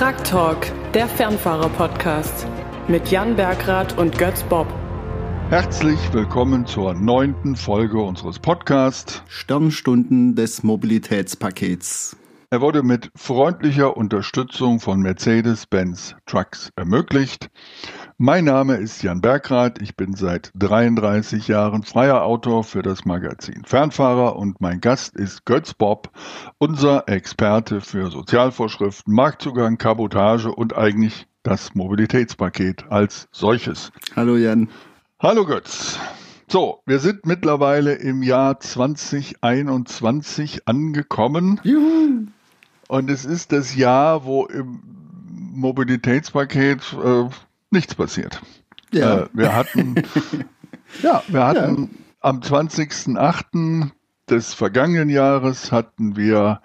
Truck Talk, der Fernfahrer-Podcast mit Jan Bergrath und Götz Bob. Herzlich willkommen zur neunten Folge unseres Podcasts Sternstunden des Mobilitätspakets. Er wurde mit freundlicher Unterstützung von Mercedes-Benz Trucks ermöglicht. Mein Name ist Jan Bergrath. Ich bin seit 33 Jahren freier Autor für das Magazin Fernfahrer und mein Gast ist Götz Bob, unser Experte für Sozialvorschriften, Marktzugang, Kabotage und eigentlich das Mobilitätspaket als solches. Hallo Jan. Hallo Götz. So, wir sind mittlerweile im Jahr 2021 angekommen. Juhu. Und es ist das Jahr, wo im Mobilitätspaket äh, nichts passiert. Ja. Äh, wir hatten, ja, wir hatten ja. am 20.08. des vergangenen Jahres hatten wir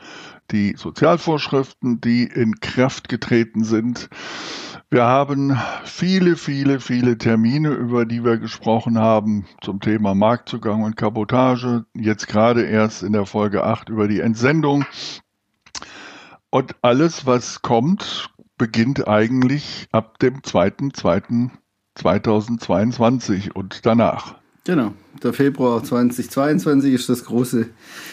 die Sozialvorschriften, die in Kraft getreten sind. Wir haben viele, viele, viele Termine, über die wir gesprochen haben zum Thema Marktzugang und Kabotage. Jetzt gerade erst in der Folge 8 über die Entsendung. Und alles, was kommt, beginnt eigentlich ab dem 2.2.2022 und danach. Genau, der Februar 2022 ist das große,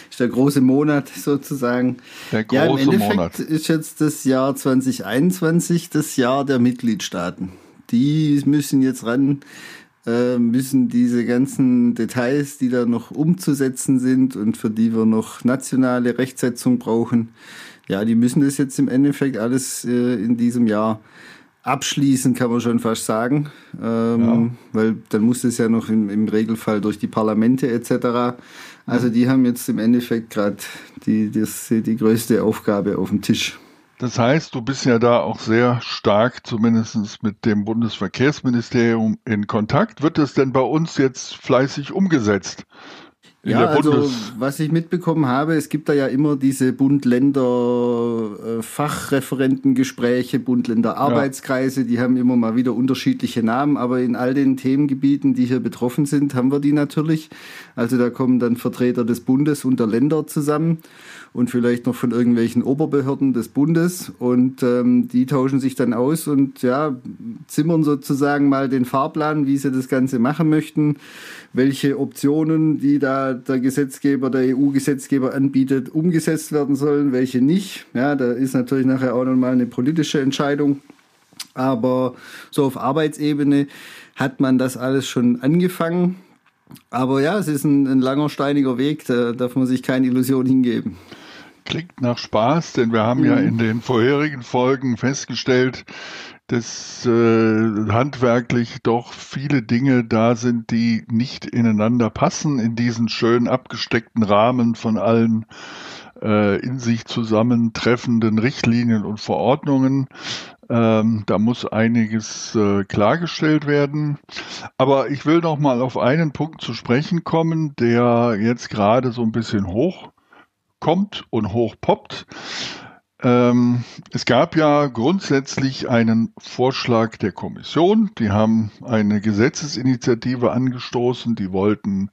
ist der große Monat sozusagen. Der große ja, im Endeffekt Monat. ist jetzt das Jahr 2021 das Jahr der Mitgliedstaaten. Die müssen jetzt ran, äh, müssen diese ganzen Details, die da noch umzusetzen sind und für die wir noch nationale Rechtsetzung brauchen, ja, die müssen das jetzt im Endeffekt alles äh, in diesem Jahr abschließen, kann man schon fast sagen. Ähm, ja. Weil dann muss es ja noch im, im, Regelfall durch die Parlamente etc. Also die haben jetzt im Endeffekt gerade die, die größte Aufgabe auf dem Tisch. Das heißt, du bist ja da auch sehr stark, zumindest mit dem Bundesverkehrsministerium in Kontakt. Wird das denn bei uns jetzt fleißig umgesetzt? Ja, also was ich mitbekommen habe, es gibt da ja immer diese Bund-Länder-Fachreferentengespräche, Bund-Länder-Arbeitskreise, ja. die haben immer mal wieder unterschiedliche Namen, aber in all den Themengebieten, die hier betroffen sind, haben wir die natürlich. Also da kommen dann Vertreter des Bundes und der Länder zusammen und vielleicht noch von irgendwelchen Oberbehörden des Bundes und ähm, die tauschen sich dann aus und ja, zimmern sozusagen mal den Fahrplan, wie sie das Ganze machen möchten, welche Optionen, die da der Gesetzgeber, der EU-Gesetzgeber anbietet, umgesetzt werden sollen, welche nicht. Ja, da ist natürlich nachher auch nochmal eine politische Entscheidung. Aber so auf Arbeitsebene hat man das alles schon angefangen. Aber ja, es ist ein, ein langer, steiniger Weg, da darf man sich keine Illusion hingeben. Klingt nach Spaß, denn wir haben mhm. ja in den vorherigen Folgen festgestellt, dass äh, handwerklich doch viele Dinge da sind, die nicht ineinander passen in diesen schön abgesteckten Rahmen von allen äh, in sich zusammentreffenden Richtlinien und Verordnungen. Ähm, da muss einiges äh, klargestellt werden. Aber ich will noch mal auf einen Punkt zu sprechen kommen, der jetzt gerade so ein bisschen hochkommt und hochpoppt. Ähm, es gab ja grundsätzlich einen Vorschlag der Kommission. Die haben eine Gesetzesinitiative angestoßen. Die wollten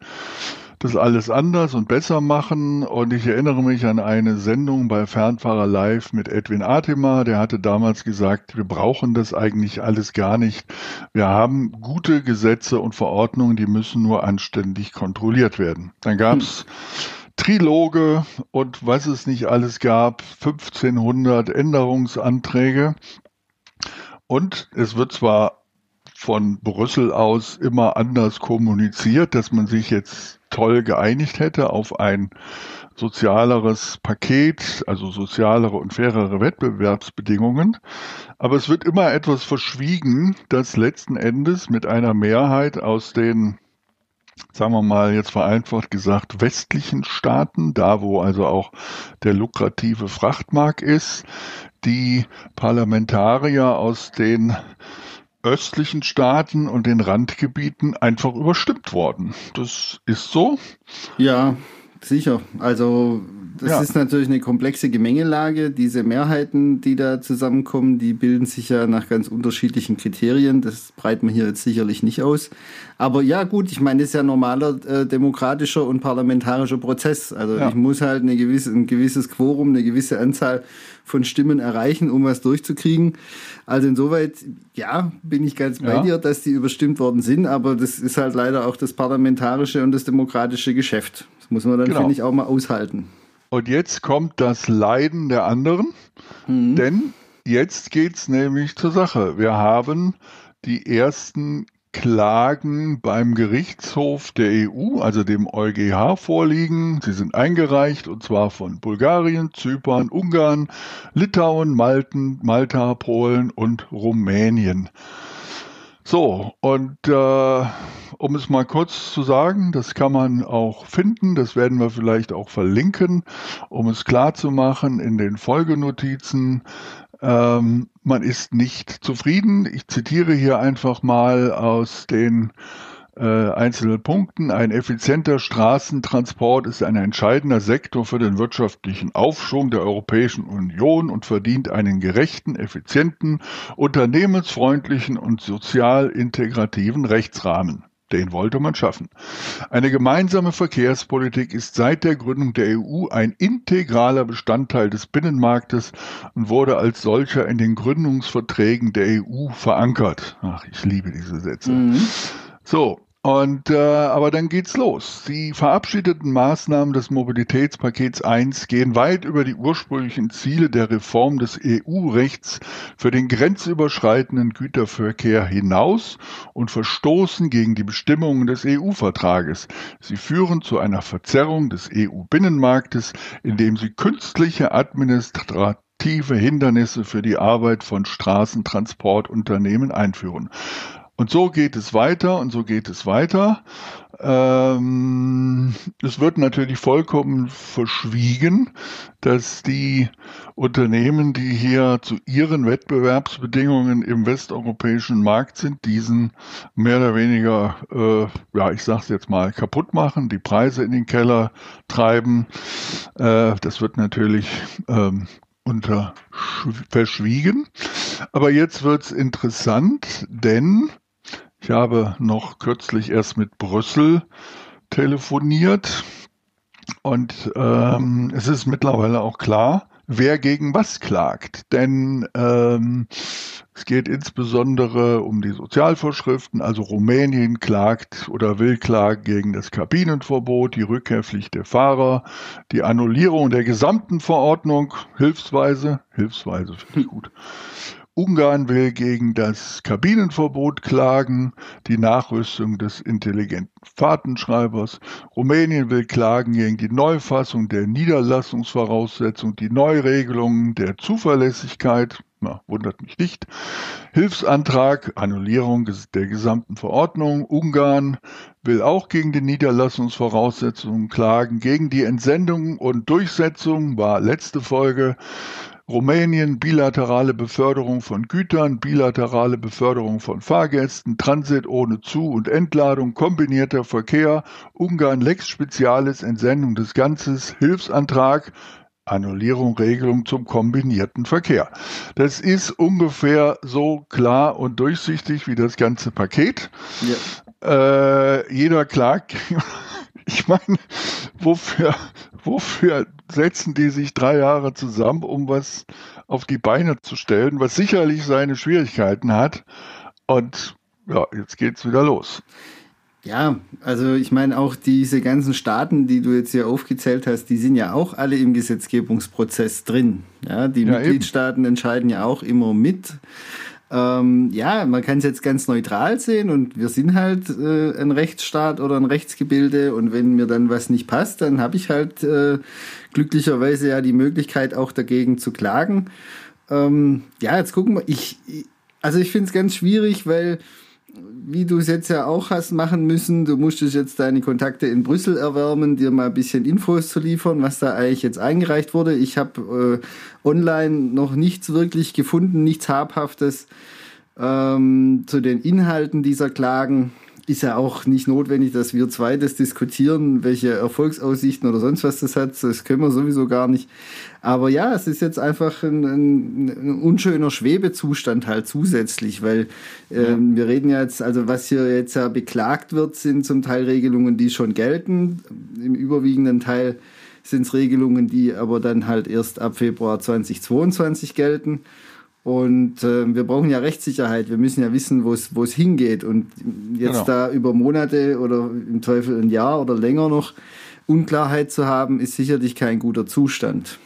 das alles anders und besser machen. Und ich erinnere mich an eine Sendung bei Fernfahrer Live mit Edwin Atima. Der hatte damals gesagt, wir brauchen das eigentlich alles gar nicht. Wir haben gute Gesetze und Verordnungen, die müssen nur anständig kontrolliert werden. Dann gab's hm Triloge und was es nicht alles gab, 1500 Änderungsanträge. Und es wird zwar von Brüssel aus immer anders kommuniziert, dass man sich jetzt toll geeinigt hätte auf ein sozialeres Paket, also sozialere und fairere Wettbewerbsbedingungen. Aber es wird immer etwas verschwiegen, das letzten Endes mit einer Mehrheit aus den sagen wir mal jetzt vereinfacht gesagt, westlichen Staaten, da wo also auch der lukrative Frachtmarkt ist, die Parlamentarier aus den östlichen Staaten und den Randgebieten einfach überstimmt worden. Das ist so. Ja, sicher. Also das ja. ist natürlich eine komplexe Gemengelage. Diese Mehrheiten, die da zusammenkommen, die bilden sich ja nach ganz unterschiedlichen Kriterien. Das breiten wir hier jetzt sicherlich nicht aus. Aber ja, gut, ich meine, das ist ja normaler äh, demokratischer und parlamentarischer Prozess. Also ja. ich muss halt eine gewisse, ein gewisses Quorum, eine gewisse Anzahl von Stimmen erreichen, um was durchzukriegen. Also insoweit, ja, bin ich ganz bei ja. dir, dass die überstimmt worden sind, aber das ist halt leider auch das parlamentarische und das demokratische Geschäft. Das muss man dann, genau. finde ich, auch mal aushalten. Und jetzt kommt das Leiden der anderen, mhm. denn jetzt geht es nämlich zur Sache. Wir haben die ersten Klagen beim Gerichtshof der EU, also dem EuGH, vorliegen. Sie sind eingereicht und zwar von Bulgarien, Zypern, Ungarn, Litauen, Malten, Malta, Polen und Rumänien. So, und äh, um es mal kurz zu sagen, das kann man auch finden, das werden wir vielleicht auch verlinken, um es klar zu machen in den Folgenotizen. Ähm, man ist nicht zufrieden. Ich zitiere hier einfach mal aus den äh, einzelnen Punkten. Ein effizienter Straßentransport ist ein entscheidender Sektor für den wirtschaftlichen Aufschwung der Europäischen Union und verdient einen gerechten, effizienten, unternehmensfreundlichen und sozial integrativen Rechtsrahmen. Den wollte man schaffen. Eine gemeinsame Verkehrspolitik ist seit der Gründung der EU ein integraler Bestandteil des Binnenmarktes und wurde als solcher in den Gründungsverträgen der EU verankert. Ach, ich liebe diese Sätze. Mhm. So, und äh, aber dann geht's los. Die verabschiedeten Maßnahmen des Mobilitätspakets 1 gehen weit über die ursprünglichen Ziele der Reform des EU-Rechts für den grenzüberschreitenden Güterverkehr hinaus und verstoßen gegen die Bestimmungen des EU-Vertrages. Sie führen zu einer Verzerrung des EU-Binnenmarktes, indem sie künstliche administrative Hindernisse für die Arbeit von Straßentransportunternehmen einführen. Und so geht es weiter und so geht es weiter. Ähm, es wird natürlich vollkommen verschwiegen, dass die Unternehmen, die hier zu ihren Wettbewerbsbedingungen im westeuropäischen Markt sind, diesen mehr oder weniger, äh, ja, ich sag's jetzt mal, kaputt machen, die Preise in den Keller treiben. Äh, das wird natürlich ähm, unter verschwiegen. Aber jetzt wird's interessant, denn ich habe noch kürzlich erst mit Brüssel telefoniert und ähm, es ist mittlerweile auch klar, wer gegen was klagt. Denn ähm, es geht insbesondere um die Sozialvorschriften. Also Rumänien klagt oder will klagen gegen das Kabinenverbot, die Rückkehrpflicht der Fahrer, die Annullierung der gesamten Verordnung, hilfsweise, hilfsweise finde ich gut, Ungarn will gegen das Kabinenverbot klagen, die Nachrüstung des intelligenten Fahrtenschreibers. Rumänien will klagen gegen die Neufassung der Niederlassungsvoraussetzung, die Neuregelungen der Zuverlässigkeit. Na, wundert mich nicht. Hilfsantrag, Annullierung der gesamten Verordnung. Ungarn will auch gegen die Niederlassungsvoraussetzungen klagen, gegen die Entsendung und Durchsetzung war letzte Folge. Rumänien bilaterale Beförderung von Gütern, bilaterale Beförderung von Fahrgästen, Transit ohne Zu- und Entladung, kombinierter Verkehr, Ungarn Lex Spezialis, Entsendung des Ganzes, Hilfsantrag, Annullierung Regelung zum kombinierten Verkehr. Das ist ungefähr so klar und durchsichtig wie das ganze Paket. Ja. Äh, jeder klagt. Ich meine, wofür, wofür setzen die sich drei Jahre zusammen, um was auf die Beine zu stellen, was sicherlich seine Schwierigkeiten hat. Und ja, jetzt geht's wieder los. Ja, also ich meine auch diese ganzen Staaten, die du jetzt hier aufgezählt hast, die sind ja auch alle im Gesetzgebungsprozess drin. Ja, die ja, Mitgliedstaaten eben. entscheiden ja auch immer mit. Ähm, ja, man kann es jetzt ganz neutral sehen und wir sind halt äh, ein Rechtsstaat oder ein Rechtsgebilde und wenn mir dann was nicht passt, dann habe ich halt äh, glücklicherweise ja die Möglichkeit auch dagegen zu klagen. Ähm, ja, jetzt gucken wir. Ich, also ich finde es ganz schwierig, weil wie du es jetzt ja auch hast machen müssen, du musstest jetzt deine Kontakte in Brüssel erwärmen, dir mal ein bisschen Infos zu liefern, was da eigentlich jetzt eingereicht wurde. Ich habe äh, online noch nichts wirklich gefunden, nichts Habhaftes ähm, zu den Inhalten dieser Klagen. Ist ja auch nicht notwendig, dass wir zwei das diskutieren, welche Erfolgsaussichten oder sonst was das hat. Das können wir sowieso gar nicht. Aber ja, es ist jetzt einfach ein, ein, ein unschöner Schwebezustand halt zusätzlich, weil ähm, wir reden ja jetzt, also was hier jetzt ja beklagt wird, sind zum Teil Regelungen, die schon gelten. Im überwiegenden Teil sind es Regelungen, die aber dann halt erst ab Februar 2022 gelten. Und äh, wir brauchen ja Rechtssicherheit. Wir müssen ja wissen, wo es hingeht. Und jetzt genau. da über Monate oder im Teufel ein Jahr oder länger noch Unklarheit zu haben, ist sicherlich kein guter Zustand.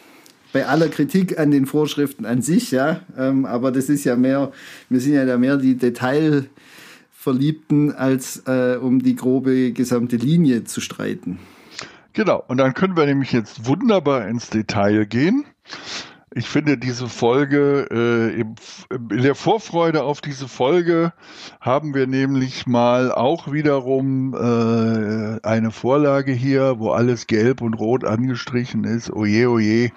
Bei aller Kritik an den Vorschriften an sich, ja, ähm, aber das ist ja mehr, wir sind ja da mehr die Detailverliebten, als äh, um die grobe gesamte Linie zu streiten. Genau, und dann können wir nämlich jetzt wunderbar ins Detail gehen. Ich finde diese Folge, äh, in der Vorfreude auf diese Folge haben wir nämlich mal auch wiederum äh, eine Vorlage hier, wo alles gelb und rot angestrichen ist. Oje, oje.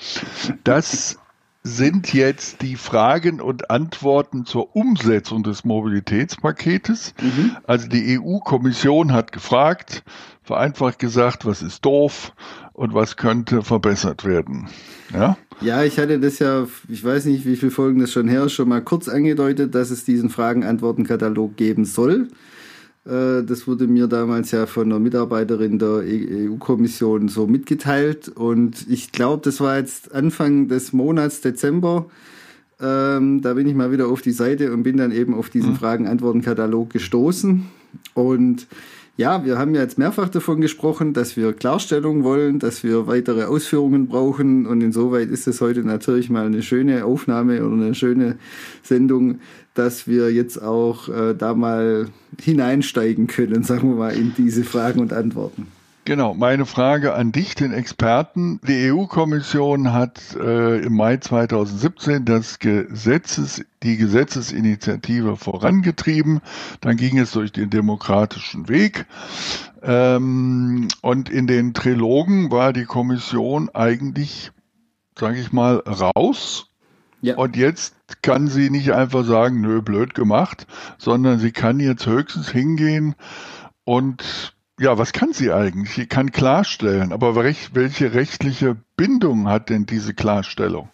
Das sind jetzt die Fragen und Antworten zur Umsetzung des Mobilitätspaketes. Mhm. Also die EU-Kommission hat gefragt, vereinfacht gesagt, was ist doof und was könnte verbessert werden. Ja? Ja, ich hatte das ja, ich weiß nicht, wie viele Folgen das schon her ist, schon mal kurz angedeutet, dass es diesen Fragen-Antworten-Katalog geben soll. Äh, das wurde mir damals ja von einer Mitarbeiterin der EU-Kommission so mitgeteilt. Und ich glaube, das war jetzt Anfang des Monats Dezember. Ähm, da bin ich mal wieder auf die Seite und bin dann eben auf diesen mhm. Fragen-Antworten-Katalog gestoßen. Und ja, wir haben ja jetzt mehrfach davon gesprochen, dass wir Klarstellung wollen, dass wir weitere Ausführungen brauchen. Und insoweit ist es heute natürlich mal eine schöne Aufnahme oder eine schöne Sendung, dass wir jetzt auch äh, da mal hineinsteigen können, sagen wir mal, in diese Fragen und Antworten. Genau, meine Frage an dich, den Experten. Die EU-Kommission hat äh, im Mai 2017 das Gesetzes, die Gesetzesinitiative vorangetrieben. Dann ging es durch den demokratischen Weg. Ähm, und in den Trilogen war die Kommission eigentlich, sage ich mal, raus. Ja. Und jetzt kann sie nicht einfach sagen, nö, blöd gemacht, sondern sie kann jetzt höchstens hingehen und ja, was kann sie eigentlich? Sie kann klarstellen, aber welche rechtliche Bindung hat denn diese Klarstellung?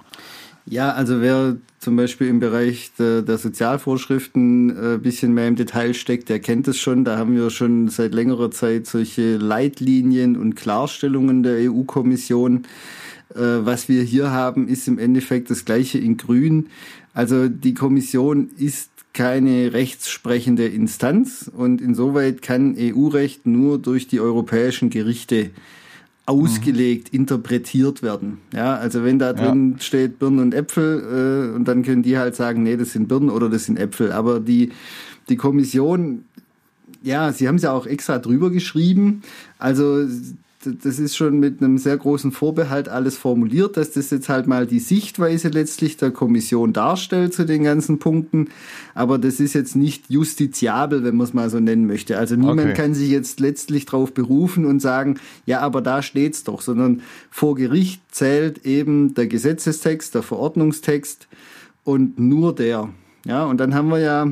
Ja, also wer zum Beispiel im Bereich der, Sozialvorschriften ein äh, bisschen mehr im Detail steckt, der kennt es schon. Da haben wir schon seit längerer Zeit solche Leitlinien und Klarstellungen der EU-Kommission. Äh, was wir hier haben, ist im Endeffekt das gleiche in Grün. Also die Kommission ist keine rechtssprechende Instanz und insoweit kann EU-Recht nur durch die europäischen Gerichte ausgelegt, mhm. interpretiert werden. Ja, also wenn da drin ja. steht Birnen und Äpfel äh, und dann können die halt sagen, nee, das sind Birnen oder das sind Äpfel. Aber die, die Kommission, ja, sie haben es ja auch extra drüber geschrieben. Also das ist schon mit einem sehr großen Vorbehalt alles formuliert, dass das jetzt halt mal die Sichtweise letztlich der Kommission darstellt zu den ganzen Punkten. Aber das ist jetzt nicht justiziabel, wenn man es mal so nennen möchte. Also niemand okay. kann sich jetzt letztlich darauf berufen und sagen, ja, aber da steht's doch, sondern vor Gericht zählt eben der Gesetzestext, der Verordnungstext und nur der. Ja, und dann haben wir ja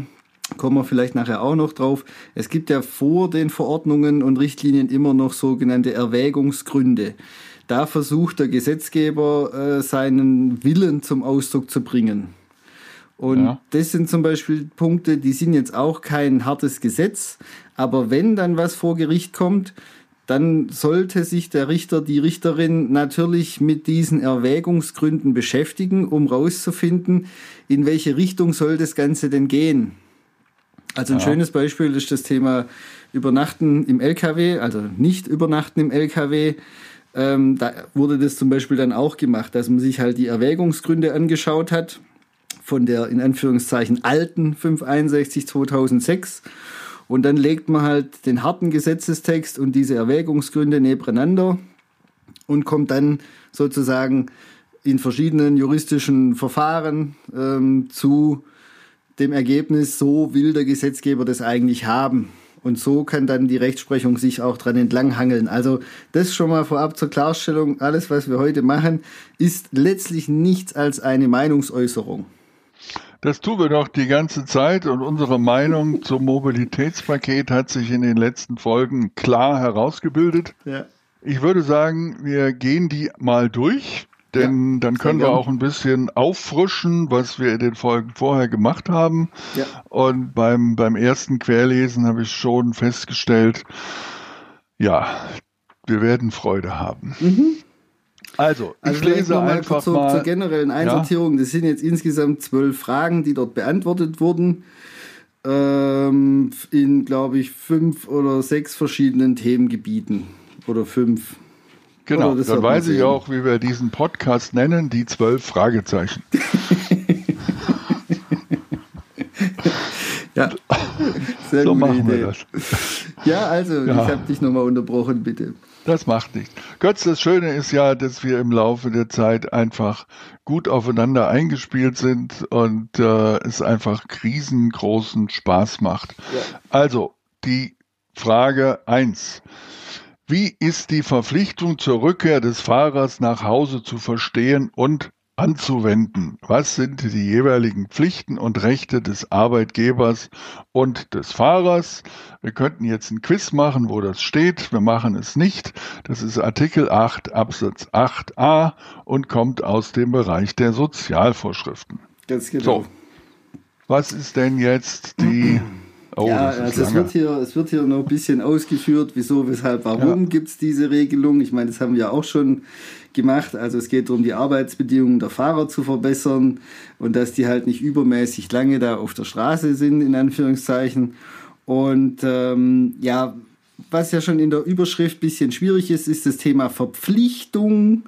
kommen wir vielleicht nachher auch noch drauf. Es gibt ja vor den Verordnungen und Richtlinien immer noch sogenannte Erwägungsgründe. Da versucht der Gesetzgeber äh, seinen Willen zum Ausdruck zu bringen. Und ja. das sind zum Beispiel Punkte, die sind jetzt auch kein hartes Gesetz, aber wenn dann was vor Gericht kommt, dann sollte sich der Richter, die Richterin natürlich mit diesen Erwägungsgründen beschäftigen, um rauszufinden, in welche Richtung soll das Ganze denn gehen. Also ein ja. schönes Beispiel ist das Thema Übernachten im LKW, also nicht Übernachten im LKW. Ähm, da wurde das zum Beispiel dann auch gemacht, dass man sich halt die Erwägungsgründe angeschaut hat von der in Anführungszeichen alten 561 2006 und dann legt man halt den harten Gesetzestext und diese Erwägungsgründe nebeneinander und kommt dann sozusagen in verschiedenen juristischen Verfahren ähm, zu dem Ergebnis, so will der Gesetzgeber das eigentlich haben. Und so kann dann die Rechtsprechung sich auch dran entlanghangeln. Also das schon mal vorab zur Klarstellung. Alles, was wir heute machen, ist letztlich nichts als eine Meinungsäußerung. Das tun wir doch die ganze Zeit und unsere Meinung zum Mobilitätspaket hat sich in den letzten Folgen klar herausgebildet. Ja. Ich würde sagen, wir gehen die mal durch, denn ja, dann können wir auch ein bisschen auffrischen, was wir in den Folgen vorher gemacht haben. Ja. Und beim, beim ersten Querlesen habe ich schon festgestellt, ja, wir werden Freude haben. Mhm. Also, ich also lese mal einfach zur, mal zur generellen Einsortierung. Ja? Das sind jetzt insgesamt zwölf Fragen, die dort beantwortet wurden. Ähm, in, glaube ich, fünf oder sechs verschiedenen Themengebieten. Oder fünf. Genau, dann weiß ich auch, wie wir diesen Podcast nennen, die zwölf Fragezeichen. ja, sehr so machen Idee. wir das. Ja, also, ja. ich habe dich nochmal unterbrochen, bitte. Das macht nichts. Götz, das Schöne ist ja, dass wir im Laufe der Zeit einfach gut aufeinander eingespielt sind und äh, es einfach riesengroßen Spaß macht. Ja. Also, die Frage eins: Wie ist die Verpflichtung zur Rückkehr des Fahrers nach Hause zu verstehen und anzuwenden. Was sind die jeweiligen Pflichten und Rechte des Arbeitgebers und des Fahrers? Wir könnten jetzt ein Quiz machen, wo das steht. Wir machen es nicht. Das ist Artikel 8 Absatz 8a und kommt aus dem Bereich der Sozialvorschriften. Ganz genau. So. Was ist denn jetzt die Oh, ja, also es wird, hier, es wird hier noch ein bisschen ausgeführt, wieso, weshalb, warum ja. gibt es diese Regelung. Ich meine, das haben wir auch schon gemacht. Also es geht darum, die Arbeitsbedingungen der Fahrer zu verbessern und dass die halt nicht übermäßig lange da auf der Straße sind, in Anführungszeichen. Und ähm, ja, was ja schon in der Überschrift ein bisschen schwierig ist, ist das Thema Verpflichtung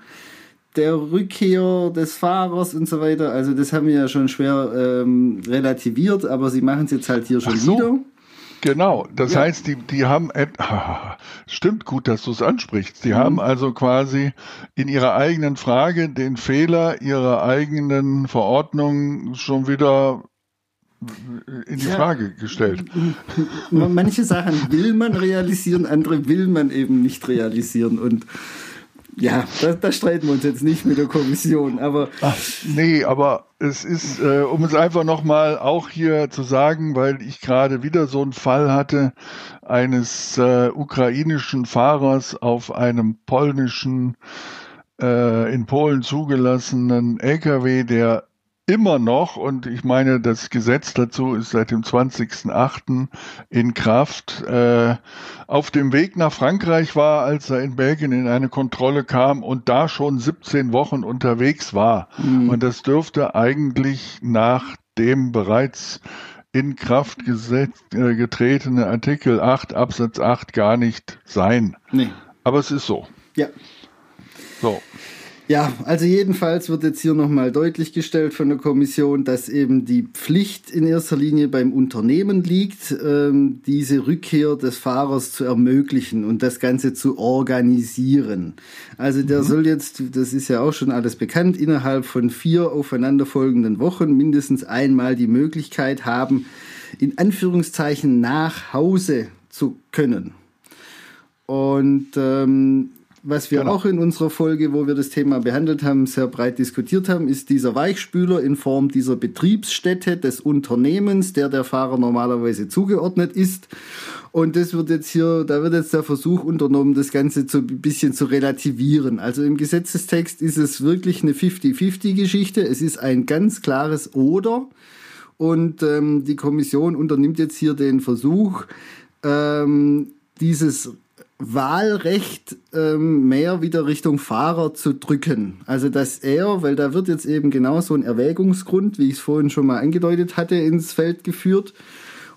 der Rückkehr des Fahrers und so weiter. Also das haben wir ja schon schwer ähm, relativiert, aber sie machen es jetzt halt hier schon so. wieder. Genau, das ja. heißt, die, die haben, stimmt gut, dass du es ansprichst. Die mhm. haben also quasi in ihrer eigenen Frage den Fehler ihrer eigenen Verordnung schon wieder in die ja. Frage gestellt. Manche Sachen will man realisieren, andere will man eben nicht realisieren und ja, da, da, streiten wir uns jetzt nicht mit der Kommission, aber. Ach, nee, aber es ist, äh, um es einfach nochmal auch hier zu sagen, weil ich gerade wieder so einen Fall hatte eines äh, ukrainischen Fahrers auf einem polnischen, äh, in Polen zugelassenen LKW, der immer noch, und ich meine, das Gesetz dazu ist seit dem 20.08. in Kraft, äh, auf dem Weg nach Frankreich war, als er in Belgien in eine Kontrolle kam und da schon 17 Wochen unterwegs war. Mhm. Und das dürfte eigentlich nach dem bereits in Kraft äh, getretene Artikel 8 Absatz 8 gar nicht sein. Nee. Aber es ist so. Ja. So. Ja, also jedenfalls wird jetzt hier nochmal deutlich gestellt von der Kommission, dass eben die Pflicht in erster Linie beim Unternehmen liegt, ähm, diese Rückkehr des Fahrers zu ermöglichen und das Ganze zu organisieren. Also der mhm. soll jetzt, das ist ja auch schon alles bekannt, innerhalb von vier aufeinanderfolgenden Wochen mindestens einmal die Möglichkeit haben, in Anführungszeichen nach Hause zu können. Und ähm, was wir genau. auch in unserer Folge, wo wir das Thema behandelt haben, sehr breit diskutiert haben, ist dieser Weichspüler in Form dieser Betriebsstätte des Unternehmens, der der Fahrer normalerweise zugeordnet ist. Und das wird jetzt hier, da wird jetzt der Versuch unternommen, das Ganze so ein bisschen zu relativieren. Also im Gesetzestext ist es wirklich eine 50-50-Geschichte. Es ist ein ganz klares Oder. Und ähm, die Kommission unternimmt jetzt hier den Versuch, ähm, dieses Wahlrecht ähm, mehr wieder Richtung Fahrer zu drücken. Also dass er, weil da wird jetzt eben genau so ein Erwägungsgrund, wie ich es vorhin schon mal angedeutet hatte, ins Feld geführt.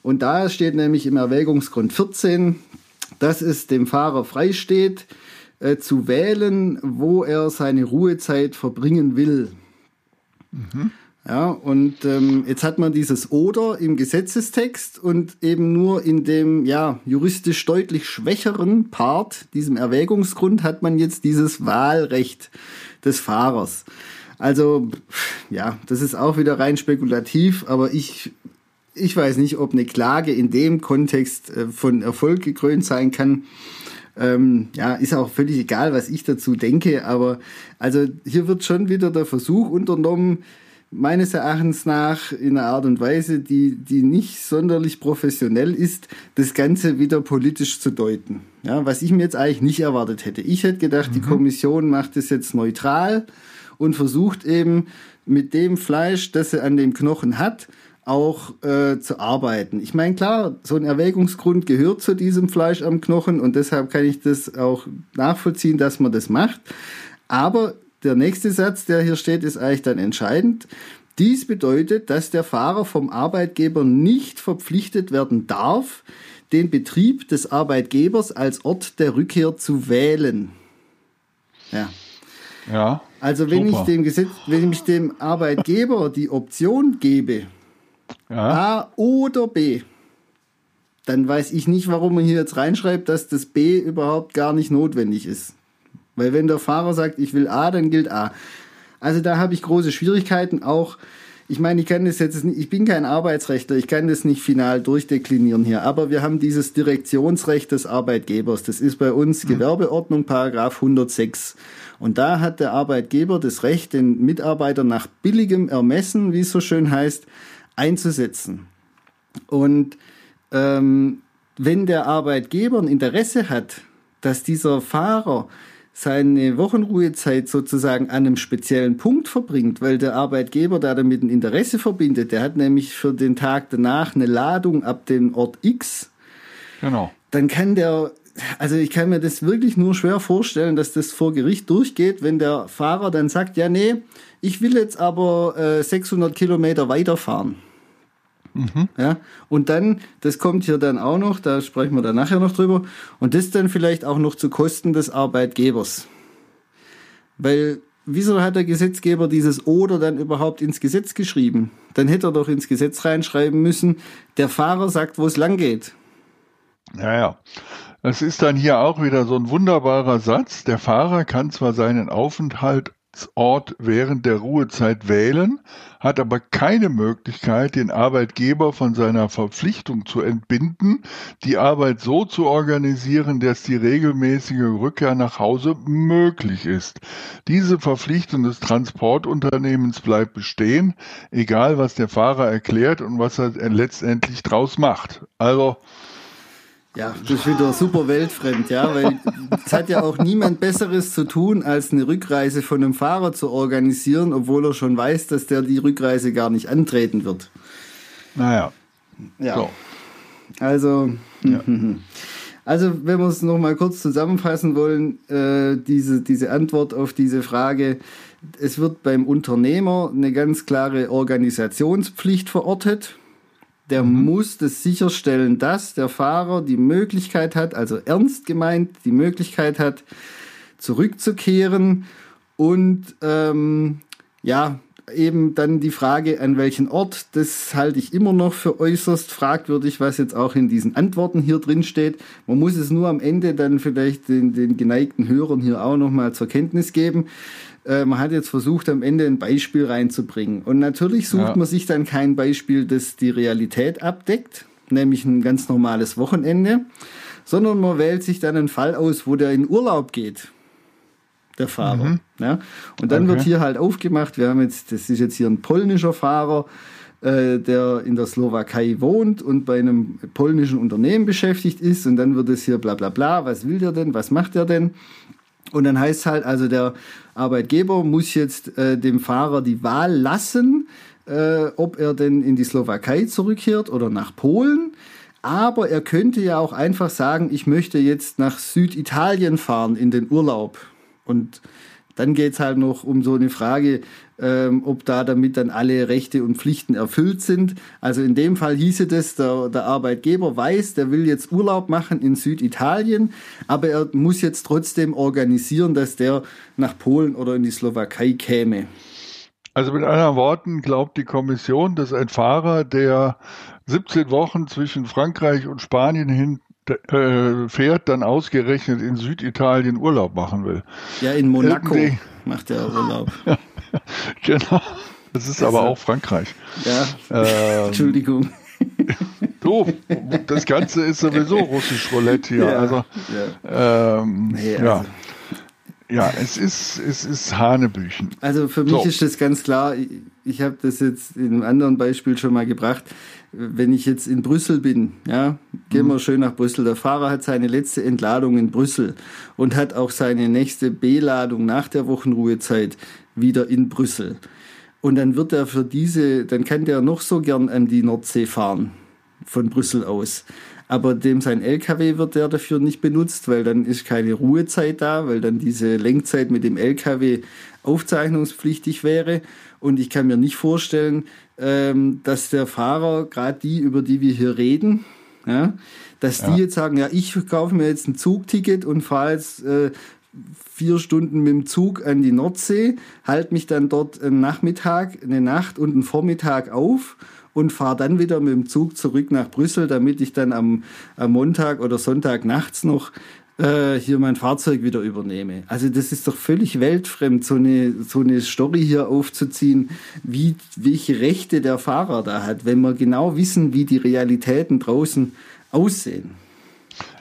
Und da steht nämlich im Erwägungsgrund 14, dass es dem Fahrer freisteht, äh, zu wählen, wo er seine Ruhezeit verbringen will. Mhm. Ja, und ähm, jetzt hat man dieses Oder im Gesetzestext und eben nur in dem ja juristisch deutlich schwächeren Part, diesem Erwägungsgrund, hat man jetzt dieses Wahlrecht des Fahrers. Also ja, das ist auch wieder rein spekulativ, aber ich ich weiß nicht, ob eine Klage in dem Kontext äh, von Erfolg gekrönt sein kann. Ähm, ja, ist auch völlig egal, was ich dazu denke, aber also hier wird schon wieder der Versuch unternommen, meines Erachtens nach in einer Art und Weise, die, die nicht sonderlich professionell ist, das Ganze wieder politisch zu deuten. Ja, was ich mir jetzt eigentlich nicht erwartet hätte. Ich hätte gedacht, mhm. die Kommission macht es jetzt neutral und versucht eben mit dem Fleisch, das sie an dem Knochen hat, auch äh, zu arbeiten. Ich meine, klar, so ein Erwägungsgrund gehört zu diesem Fleisch am Knochen und deshalb kann ich das auch nachvollziehen, dass man das macht. Aber der nächste Satz, der hier steht, ist eigentlich dann entscheidend. Dies bedeutet, dass der Fahrer vom Arbeitgeber nicht verpflichtet werden darf, den Betrieb des Arbeitgebers als Ort der Rückkehr zu wählen. Ja. Ja. Also wenn super. ich dem Gesetz, wenn ich dem Arbeitgeber die Option gebe, ja. A oder B, dann weiß ich nicht, warum man hier jetzt reinschreibt, dass das B überhaupt gar nicht notwendig ist. Weil wenn der Fahrer sagt, ich will A, dann gilt A. Also da habe ich große Schwierigkeiten auch. Ich meine, ich kann das jetzt nicht, ich bin kein Arbeitsrechtler, ich kann das nicht final durchdeklinieren hier, aber wir haben dieses Direktionsrecht des Arbeitgebers. Das ist bei uns mhm. Gewerbeordnung Paragraph 106. Und da hat der Arbeitgeber das Recht, den Mitarbeiter nach billigem Ermessen, wie es so schön heißt, einzusetzen. Und ähm, wenn der Arbeitgeber ein Interesse hat, dass dieser Fahrer seine Wochenruhezeit sozusagen an einem speziellen Punkt verbringt, weil der Arbeitgeber da damit ein Interesse verbindet. Der hat nämlich für den Tag danach eine Ladung ab dem Ort X. Genau. Dann kann der, also ich kann mir das wirklich nur schwer vorstellen, dass das vor Gericht durchgeht, wenn der Fahrer dann sagt, ja nee, ich will jetzt aber äh, 600 Kilometer weiterfahren. Mhm. Ja, und dann, das kommt hier dann auch noch, da sprechen wir dann nachher noch drüber, und das dann vielleicht auch noch zu Kosten des Arbeitgebers. Weil, wieso hat der Gesetzgeber dieses Oder dann überhaupt ins Gesetz geschrieben? Dann hätte er doch ins Gesetz reinschreiben müssen, der Fahrer sagt, wo es lang geht. Ja, ja. Das ist dann hier auch wieder so ein wunderbarer Satz. Der Fahrer kann zwar seinen Aufenthalt Arbeitsort während der Ruhezeit wählen, hat aber keine Möglichkeit, den Arbeitgeber von seiner Verpflichtung zu entbinden, die Arbeit so zu organisieren, dass die regelmäßige Rückkehr nach Hause möglich ist. Diese Verpflichtung des Transportunternehmens bleibt bestehen, egal was der Fahrer erklärt und was er letztendlich draus macht. Also ja, das ist wieder super weltfremd, ja, weil es hat ja auch niemand Besseres zu tun, als eine Rückreise von einem Fahrer zu organisieren, obwohl er schon weiß, dass der die Rückreise gar nicht antreten wird. Naja. Ja. So. Also, ja. also wenn wir es nochmal kurz zusammenfassen wollen, äh, diese, diese Antwort auf diese Frage, es wird beim Unternehmer eine ganz klare Organisationspflicht verortet der mhm. muss das sicherstellen, dass der Fahrer die Möglichkeit hat, also ernst gemeint, die Möglichkeit hat, zurückzukehren und ähm, ja, eben dann die Frage, an welchen Ort, das halte ich immer noch für äußerst fragwürdig, was jetzt auch in diesen Antworten hier drin steht. Man muss es nur am Ende dann vielleicht den, den geneigten Hörern hier auch nochmal zur Kenntnis geben. Äh, man hat jetzt versucht, am Ende ein Beispiel reinzubringen. Und natürlich sucht ja. man sich dann kein Beispiel, das die Realität abdeckt, nämlich ein ganz normales Wochenende, sondern man wählt sich dann einen Fall aus, wo der in Urlaub geht der Fahrer. Mhm. Ja? Und dann okay. wird hier halt aufgemacht, wir haben jetzt, das ist jetzt hier ein polnischer Fahrer, äh, der in der Slowakei wohnt und bei einem polnischen Unternehmen beschäftigt ist und dann wird es hier bla bla bla, was will der denn, was macht er denn? Und dann heißt halt, also der Arbeitgeber muss jetzt äh, dem Fahrer die Wahl lassen, äh, ob er denn in die Slowakei zurückkehrt oder nach Polen. Aber er könnte ja auch einfach sagen, ich möchte jetzt nach Süditalien fahren in den Urlaub. Und dann geht es halt noch um so eine Frage, ähm, ob da damit dann alle Rechte und Pflichten erfüllt sind. Also in dem Fall hieße das, der, der Arbeitgeber weiß, der will jetzt Urlaub machen in Süditalien, aber er muss jetzt trotzdem organisieren, dass der nach Polen oder in die Slowakei käme. Also mit anderen Worten glaubt die Kommission, dass ein Fahrer, der 17 Wochen zwischen Frankreich und Spanien hin äh, fährt, dann ausgerechnet in Süditalien Urlaub machen will. Ja, in Monaco Irgendwie. macht er Urlaub. genau. Das ist aber auch Frankreich. Ja. Ähm, Entschuldigung. So, das Ganze ist sowieso russisch Roulette hier. Ja, also, ja. Ähm, nee, also. ja. ja, es ist, es ist Hanebüchen. Also für mich so. ist das ganz klar, ich, habe das jetzt in einem anderen Beispiel schon mal gebracht. Wenn ich jetzt in Brüssel bin, ja, gehen wir mhm. schön nach Brüssel. Der Fahrer hat seine letzte Entladung in Brüssel und hat auch seine nächste B-Ladung nach der Wochenruhezeit wieder in Brüssel. Und dann wird er für diese, dann kann der noch so gern an die Nordsee fahren, von Brüssel aus aber dem sein LKW wird der dafür nicht benutzt, weil dann ist keine Ruhezeit da, weil dann diese Lenkzeit mit dem LKW aufzeichnungspflichtig wäre. Und ich kann mir nicht vorstellen, ähm, dass der Fahrer, gerade die, über die wir hier reden, ja, dass ja. die jetzt sagen, ja, ich kaufe mir jetzt ein Zugticket und fahre jetzt äh, vier Stunden mit dem Zug an die Nordsee, halte mich dann dort einen Nachmittag, eine Nacht und einen Vormittag auf und fahre dann wieder mit dem Zug zurück nach Brüssel, damit ich dann am, am Montag oder Sonntag nachts noch äh, hier mein Fahrzeug wieder übernehme. Also das ist doch völlig weltfremd, so eine, so eine Story hier aufzuziehen, wie, welche Rechte der Fahrer da hat, wenn wir genau wissen, wie die Realitäten draußen aussehen.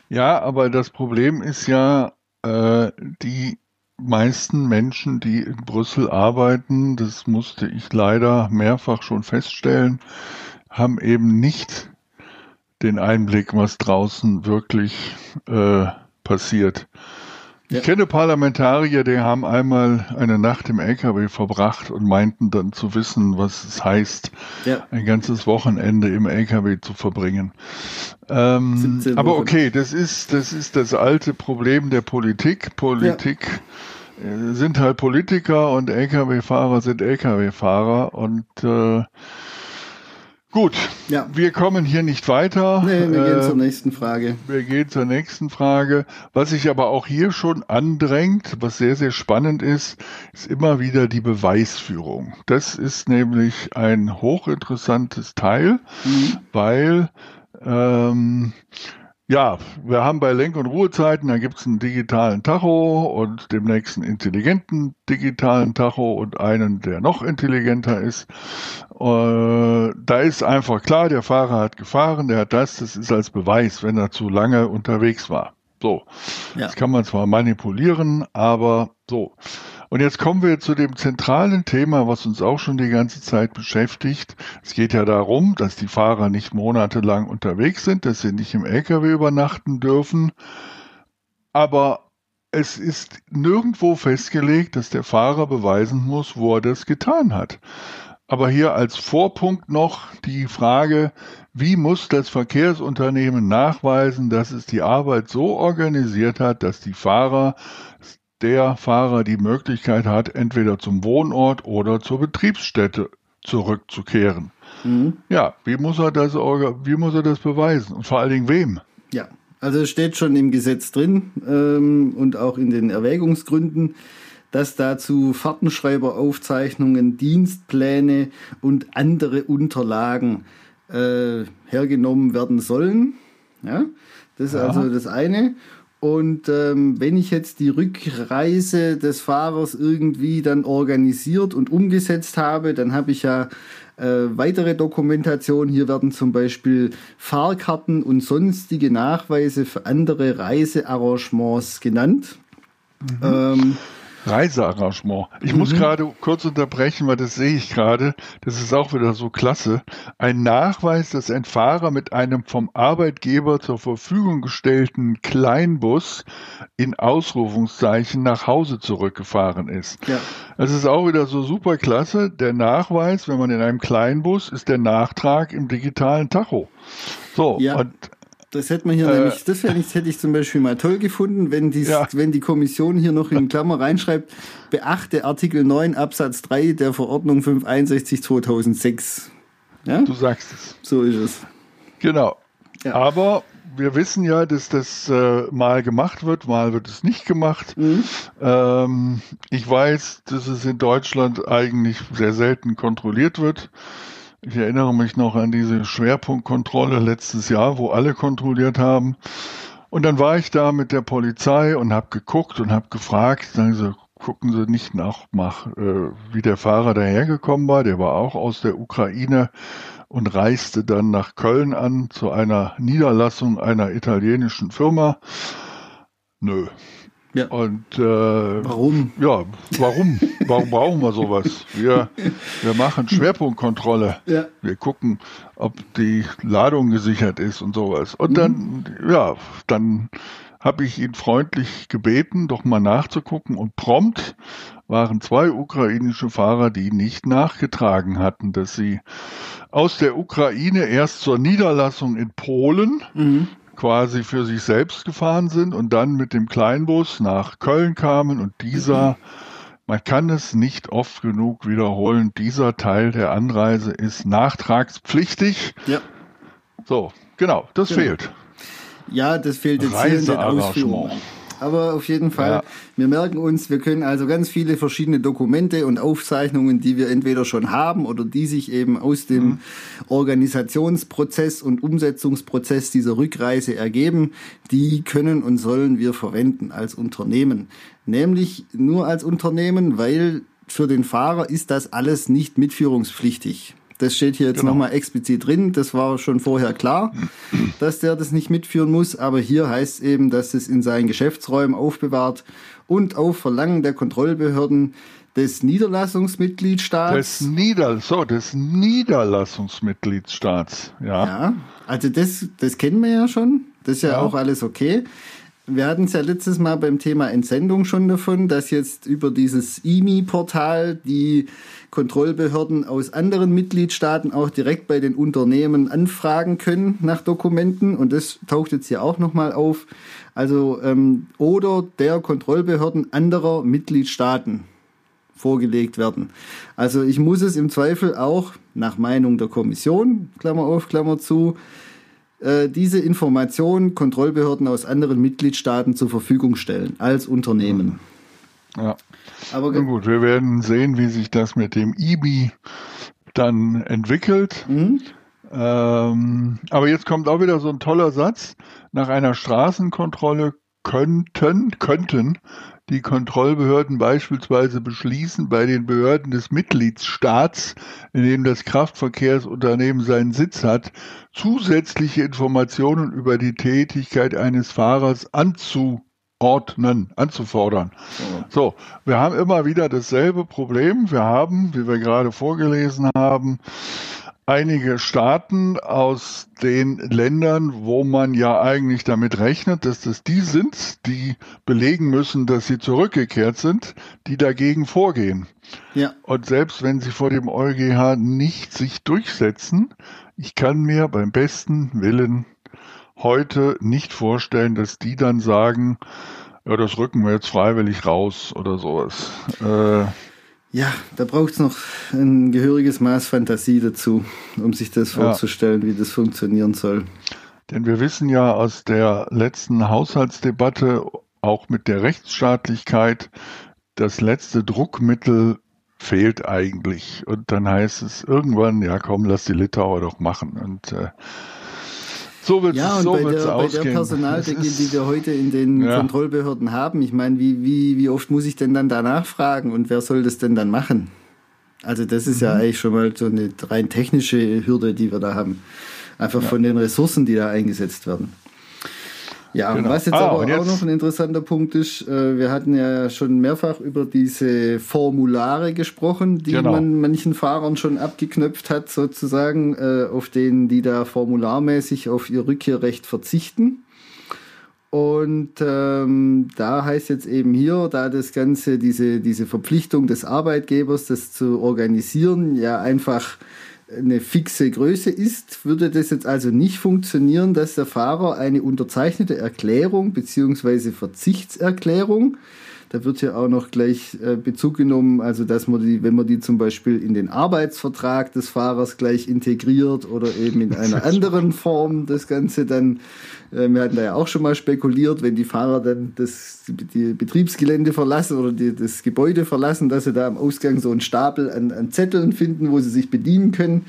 Ja, aber das Problem ist ja, äh, die meisten Menschen, die in Brüssel arbeiten, das musste ich leider mehrfach schon feststellen, haben eben nicht den Einblick, was draußen wirklich äh, passiert. Ja. Ich kenne Parlamentarier, die haben einmal eine Nacht im LKW verbracht und meinten dann zu wissen, was es heißt, ja. ein ganzes Wochenende im LKW zu verbringen. Ähm, aber okay, das ist, das ist das alte Problem der Politik. Politik ja. sind halt Politiker und LKW-Fahrer sind LKW-Fahrer und äh, Gut, ja. wir kommen hier nicht weiter. Nee, wir gehen äh, zur nächsten Frage. Wir gehen zur nächsten Frage. Was sich aber auch hier schon andrängt, was sehr, sehr spannend ist, ist immer wieder die Beweisführung. Das ist nämlich ein hochinteressantes Teil, mhm. weil ähm, ja, wir haben bei Lenk- und Ruhezeiten, da gibt es einen digitalen Tacho und demnächst einen intelligenten digitalen Tacho und einen, der noch intelligenter ist. Äh, da ist einfach klar, der Fahrer hat gefahren, der hat das, das ist als Beweis, wenn er zu lange unterwegs war. So, ja. das kann man zwar manipulieren, aber so. Und jetzt kommen wir zu dem zentralen Thema, was uns auch schon die ganze Zeit beschäftigt. Es geht ja darum, dass die Fahrer nicht monatelang unterwegs sind, dass sie nicht im LKW übernachten dürfen. Aber es ist nirgendwo festgelegt, dass der Fahrer beweisen muss, wo er das getan hat. Aber hier als Vorpunkt noch die Frage, wie muss das Verkehrsunternehmen nachweisen, dass es die Arbeit so organisiert hat, dass die Fahrer der Fahrer die Möglichkeit hat, entweder zum Wohnort oder zur Betriebsstätte zurückzukehren. Mhm. Ja, wie muss er das wie muss er das beweisen und vor allen Dingen wem? Ja, also es steht schon im Gesetz drin ähm, und auch in den Erwägungsgründen, dass dazu Fahrtenschreiberaufzeichnungen, Dienstpläne und andere Unterlagen äh, hergenommen werden sollen. Ja, das ist ja. also das eine. Und ähm, wenn ich jetzt die Rückreise des Fahrers irgendwie dann organisiert und umgesetzt habe, dann habe ich ja äh, weitere Dokumentation. Hier werden zum Beispiel Fahrkarten und sonstige Nachweise für andere Reisearrangements genannt. Mhm. Ähm, Reisearrangement. Ich mhm. muss gerade kurz unterbrechen, weil das sehe ich gerade. Das ist auch wieder so klasse. Ein Nachweis, dass ein Fahrer mit einem vom Arbeitgeber zur Verfügung gestellten Kleinbus in Ausrufungszeichen nach Hause zurückgefahren ist. Ja. Das ist auch wieder so super klasse. Der Nachweis, wenn man in einem Kleinbus ist, der Nachtrag im digitalen Tacho. So, ja. und das hätte man hier äh, nämlich, das hätte ich, hätte ich zum Beispiel mal toll gefunden, wenn die, ja. wenn die Kommission hier noch in Klammer reinschreibt, beachte Artikel 9 Absatz 3 der Verordnung 561 2006. Ja? Du sagst es. So ist es. Genau. Ja. Aber wir wissen ja, dass das äh, mal gemacht wird, mal wird es nicht gemacht. Mhm. Ähm, ich weiß, dass es in Deutschland eigentlich sehr selten kontrolliert wird. Ich erinnere mich noch an diese Schwerpunktkontrolle letztes Jahr, wo alle kontrolliert haben. Und dann war ich da mit der Polizei und habe geguckt und habe gefragt, sagen sie, gucken Sie nicht nach, nach äh, wie der Fahrer dahergekommen war. Der war auch aus der Ukraine und reiste dann nach Köln an zu einer Niederlassung einer italienischen Firma. Nö. Ja. Und äh, warum? Ja, warum? warum brauchen wir sowas? Wir, wir machen Schwerpunktkontrolle. Ja. Wir gucken, ob die Ladung gesichert ist und sowas. Und mhm. dann, ja, dann habe ich ihn freundlich gebeten, doch mal nachzugucken und prompt waren zwei ukrainische Fahrer, die nicht nachgetragen hatten, dass sie aus der Ukraine erst zur Niederlassung in Polen mhm quasi für sich selbst gefahren sind und dann mit dem Kleinbus nach Köln kamen und dieser, man kann es nicht oft genug wiederholen, dieser Teil der Anreise ist nachtragspflichtig. Ja. So, genau, das genau. fehlt. Ja, das fehlt jetzt hier in den Ausführungen aber auf jeden Fall, ja. wir merken uns, wir können also ganz viele verschiedene Dokumente und Aufzeichnungen, die wir entweder schon haben oder die sich eben aus dem mhm. Organisationsprozess und Umsetzungsprozess dieser Rückreise ergeben, die können und sollen wir verwenden als Unternehmen. Nämlich nur als Unternehmen, weil für den Fahrer ist das alles nicht mitführungspflichtig. Das steht hier jetzt genau. nochmal explizit drin. Das war schon vorher klar, dass der das nicht mitführen muss. Aber hier heißt es eben, dass es in seinen Geschäftsräumen aufbewahrt und auf Verlangen der Kontrollbehörden des Niederlassungsmitgliedstaats. Des, Nieder so, des Niederlassungsmitgliedstaats, ja. Ja, also das, das kennen wir ja schon. Das ist ja, ja. auch alles okay. Wir hatten es ja letztes Mal beim Thema Entsendung schon davon, dass jetzt über dieses IMI-Portal die Kontrollbehörden aus anderen Mitgliedstaaten auch direkt bei den Unternehmen anfragen können nach Dokumenten. Und das taucht jetzt hier auch nochmal auf. Also ähm, oder der Kontrollbehörden anderer Mitgliedstaaten vorgelegt werden. Also ich muss es im Zweifel auch nach Meinung der Kommission, Klammer auf, Klammer zu, äh, diese Informationen Kontrollbehörden aus anderen Mitgliedstaaten zur Verfügung stellen als Unternehmen. Ja. Aber Na gut, wir werden sehen, wie sich das mit dem IBI dann entwickelt. Mhm. Ähm, aber jetzt kommt auch wieder so ein toller Satz. Nach einer Straßenkontrolle könnten, könnten die Kontrollbehörden beispielsweise beschließen, bei den Behörden des Mitgliedsstaats, in dem das Kraftverkehrsunternehmen seinen Sitz hat, zusätzliche Informationen über die Tätigkeit eines Fahrers anzuordnen, anzufordern. So, wir haben immer wieder dasselbe Problem. Wir haben, wie wir gerade vorgelesen haben, einige Staaten aus den Ländern, wo man ja eigentlich damit rechnet, dass das die sind, die belegen müssen, dass sie zurückgekehrt sind, die dagegen vorgehen. Ja. Und selbst wenn sie vor dem EuGH nicht sich durchsetzen, ich kann mir beim besten Willen heute nicht vorstellen, dass die dann sagen, ja, das rücken wir jetzt freiwillig raus oder sowas. Äh, ja, da braucht es noch ein gehöriges Maß Fantasie dazu, um sich das vorzustellen, ja. wie das funktionieren soll. Denn wir wissen ja aus der letzten Haushaltsdebatte, auch mit der Rechtsstaatlichkeit, das letzte Druckmittel fehlt eigentlich. Und dann heißt es irgendwann, ja komm, lass die Litauer doch machen. Und äh, so wird ja, es so bei, der, bei der Personaldecke, die wir heute in den ja. Kontrollbehörden haben, ich meine, wie, wie, wie oft muss ich denn dann danach fragen und wer soll das denn dann machen? Also das ist mhm. ja eigentlich schon mal so eine rein technische Hürde, die wir da haben. Einfach ja. von den Ressourcen, die da eingesetzt werden. Ja, genau. was jetzt ah, aber jetzt? auch noch ein interessanter Punkt ist, äh, wir hatten ja schon mehrfach über diese Formulare gesprochen, die genau. man manchen Fahrern schon abgeknöpft hat, sozusagen, äh, auf denen die da formularmäßig auf ihr Rückkehrrecht verzichten. Und ähm, da heißt jetzt eben hier, da das Ganze, diese, diese Verpflichtung des Arbeitgebers, das zu organisieren, ja einfach eine fixe Größe ist, würde das jetzt also nicht funktionieren, dass der Fahrer eine unterzeichnete Erklärung bzw. Verzichtserklärung da wird ja auch noch gleich äh, Bezug genommen, also dass man die, wenn man die zum Beispiel in den Arbeitsvertrag des Fahrers gleich integriert oder eben in einer anderen Form das Ganze dann, wir hatten da ja auch schon mal spekuliert, wenn die Fahrer dann das die Betriebsgelände verlassen oder die, das Gebäude verlassen, dass sie da am Ausgang so einen Stapel an, an Zetteln finden, wo sie sich bedienen können.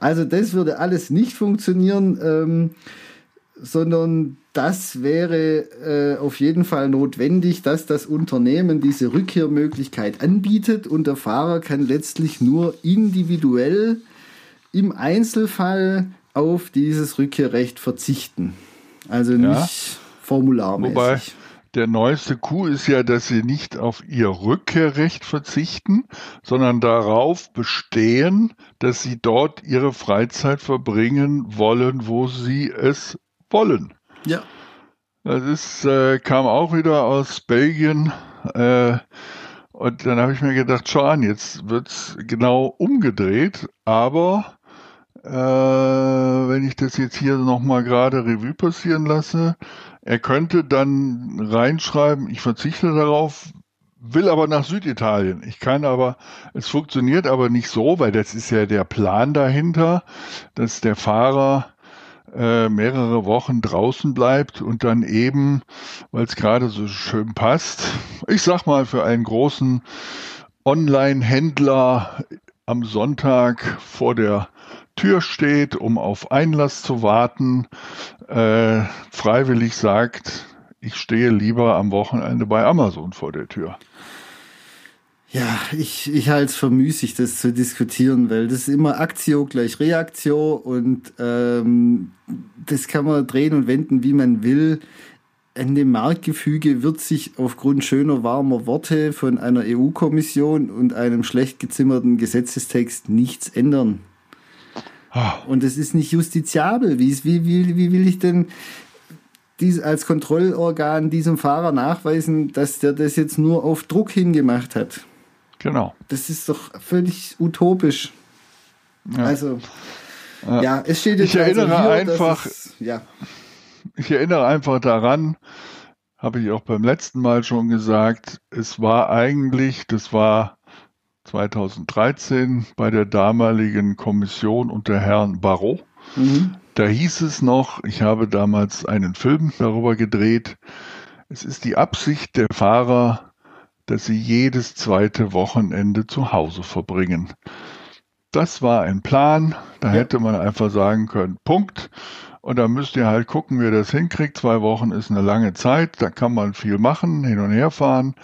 Also das würde alles nicht funktionieren. Ähm, sondern das wäre äh, auf jeden Fall notwendig, dass das Unternehmen diese Rückkehrmöglichkeit anbietet und der Fahrer kann letztlich nur individuell im Einzelfall auf dieses Rückkehrrecht verzichten. Also nicht ja. formularmäßig. Wobei der neueste Coup ist ja, dass sie nicht auf ihr Rückkehrrecht verzichten, sondern darauf bestehen, dass sie dort ihre Freizeit verbringen wollen, wo sie es wollen. Ja. Das ist, äh, kam auch wieder aus Belgien. Äh, und dann habe ich mir gedacht, schau an, jetzt wird's genau umgedreht, aber äh, wenn ich das jetzt hier nochmal gerade Revue passieren lasse, er könnte dann reinschreiben, ich verzichte darauf, will aber nach Süditalien. Ich kann aber, es funktioniert aber nicht so, weil das ist ja der Plan dahinter, dass der Fahrer äh, mehrere Wochen draußen bleibt und dann eben, weil es gerade so schön passt, ich sag mal für einen großen Online-Händler am Sonntag vor der Tür steht, um auf Einlass zu warten, äh, freiwillig sagt, ich stehe lieber am Wochenende bei Amazon vor der Tür. Ja, ich, ich halte es für müßig, das zu diskutieren, weil das ist immer Aktio gleich Reaktio und ähm, das kann man drehen und wenden, wie man will. An dem Marktgefüge wird sich aufgrund schöner, warmer Worte von einer EU-Kommission und einem schlecht gezimmerten Gesetzestext nichts ändern. Ah. Und es ist nicht justiziabel. Wie, wie, wie, wie will ich denn dies, als Kontrollorgan diesem Fahrer nachweisen, dass der das jetzt nur auf Druck hingemacht hat? Genau. Das ist doch völlig utopisch. Ja. Also, ja. ja, es steht jetzt Ich erinnere also hier, einfach, es, ja. ich erinnere einfach daran, habe ich auch beim letzten Mal schon gesagt, es war eigentlich, das war 2013 bei der damaligen Kommission unter Herrn Barrot. Mhm. Da hieß es noch, ich habe damals einen Film darüber gedreht, es ist die Absicht der Fahrer, dass sie jedes zweite Wochenende zu Hause verbringen. Das war ein Plan, da ja. hätte man einfach sagen können, Punkt. Und dann müsst ihr halt gucken, wie ihr das hinkriegt. Zwei Wochen ist eine lange Zeit, da kann man viel machen, hin und her fahren.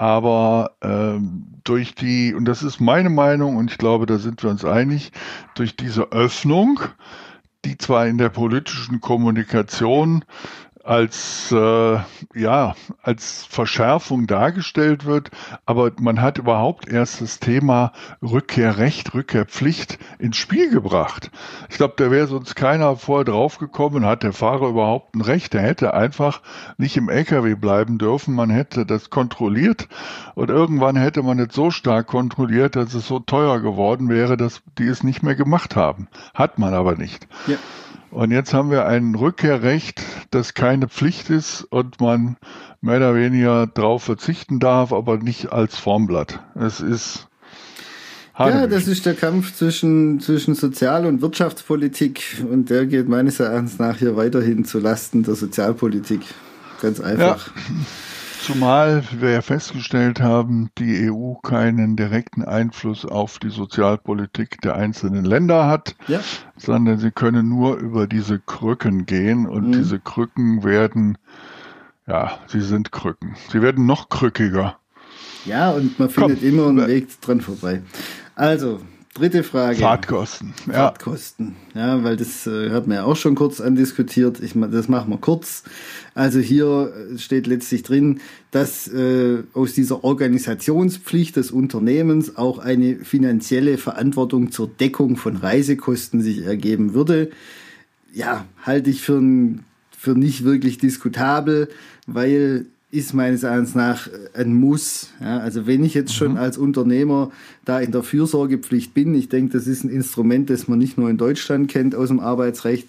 Aber ähm, durch die, und das ist meine Meinung, und ich glaube, da sind wir uns einig, durch diese Öffnung, die zwar in der politischen Kommunikation als äh, ja als Verschärfung dargestellt wird, aber man hat überhaupt erst das Thema Rückkehrrecht, Rückkehrpflicht ins Spiel gebracht. Ich glaube, da wäre sonst keiner vorher draufgekommen, hat der Fahrer überhaupt ein Recht? Er hätte einfach nicht im LKW bleiben dürfen, man hätte das kontrolliert und irgendwann hätte man es so stark kontrolliert, dass es so teuer geworden wäre, dass die es nicht mehr gemacht haben. Hat man aber nicht. Ja. Und jetzt haben wir ein Rückkehrrecht, das keine Pflicht ist und man mehr oder weniger darauf verzichten darf, aber nicht als Formblatt. Es ist ja, das ist der Kampf zwischen, zwischen Sozial- und Wirtschaftspolitik und der geht meines Erachtens nach hier weiterhin zu Lasten der Sozialpolitik. Ganz einfach. Ja. Zumal wir ja festgestellt haben, die EU keinen direkten Einfluss auf die Sozialpolitik der einzelnen Länder hat, ja. sondern sie können nur über diese Krücken gehen und mhm. diese Krücken werden, ja, sie sind Krücken. Sie werden noch krückiger. Ja, und man findet Komm. immer einen Weg dran vorbei. Also, Dritte Frage. Fahrtkosten. Ja. Fahrtkosten. Ja, weil das äh, hat man ja auch schon kurz andiskutiert. Ich, das machen wir kurz. Also hier steht letztlich drin, dass äh, aus dieser Organisationspflicht des Unternehmens auch eine finanzielle Verantwortung zur Deckung von Reisekosten sich ergeben würde. Ja, halte ich für, ein, für nicht wirklich diskutabel, weil ist meines Erachtens nach ein Muss. Ja, also wenn ich jetzt schon mhm. als Unternehmer da in der Fürsorgepflicht bin, ich denke, das ist ein Instrument, das man nicht nur in Deutschland kennt aus dem Arbeitsrecht,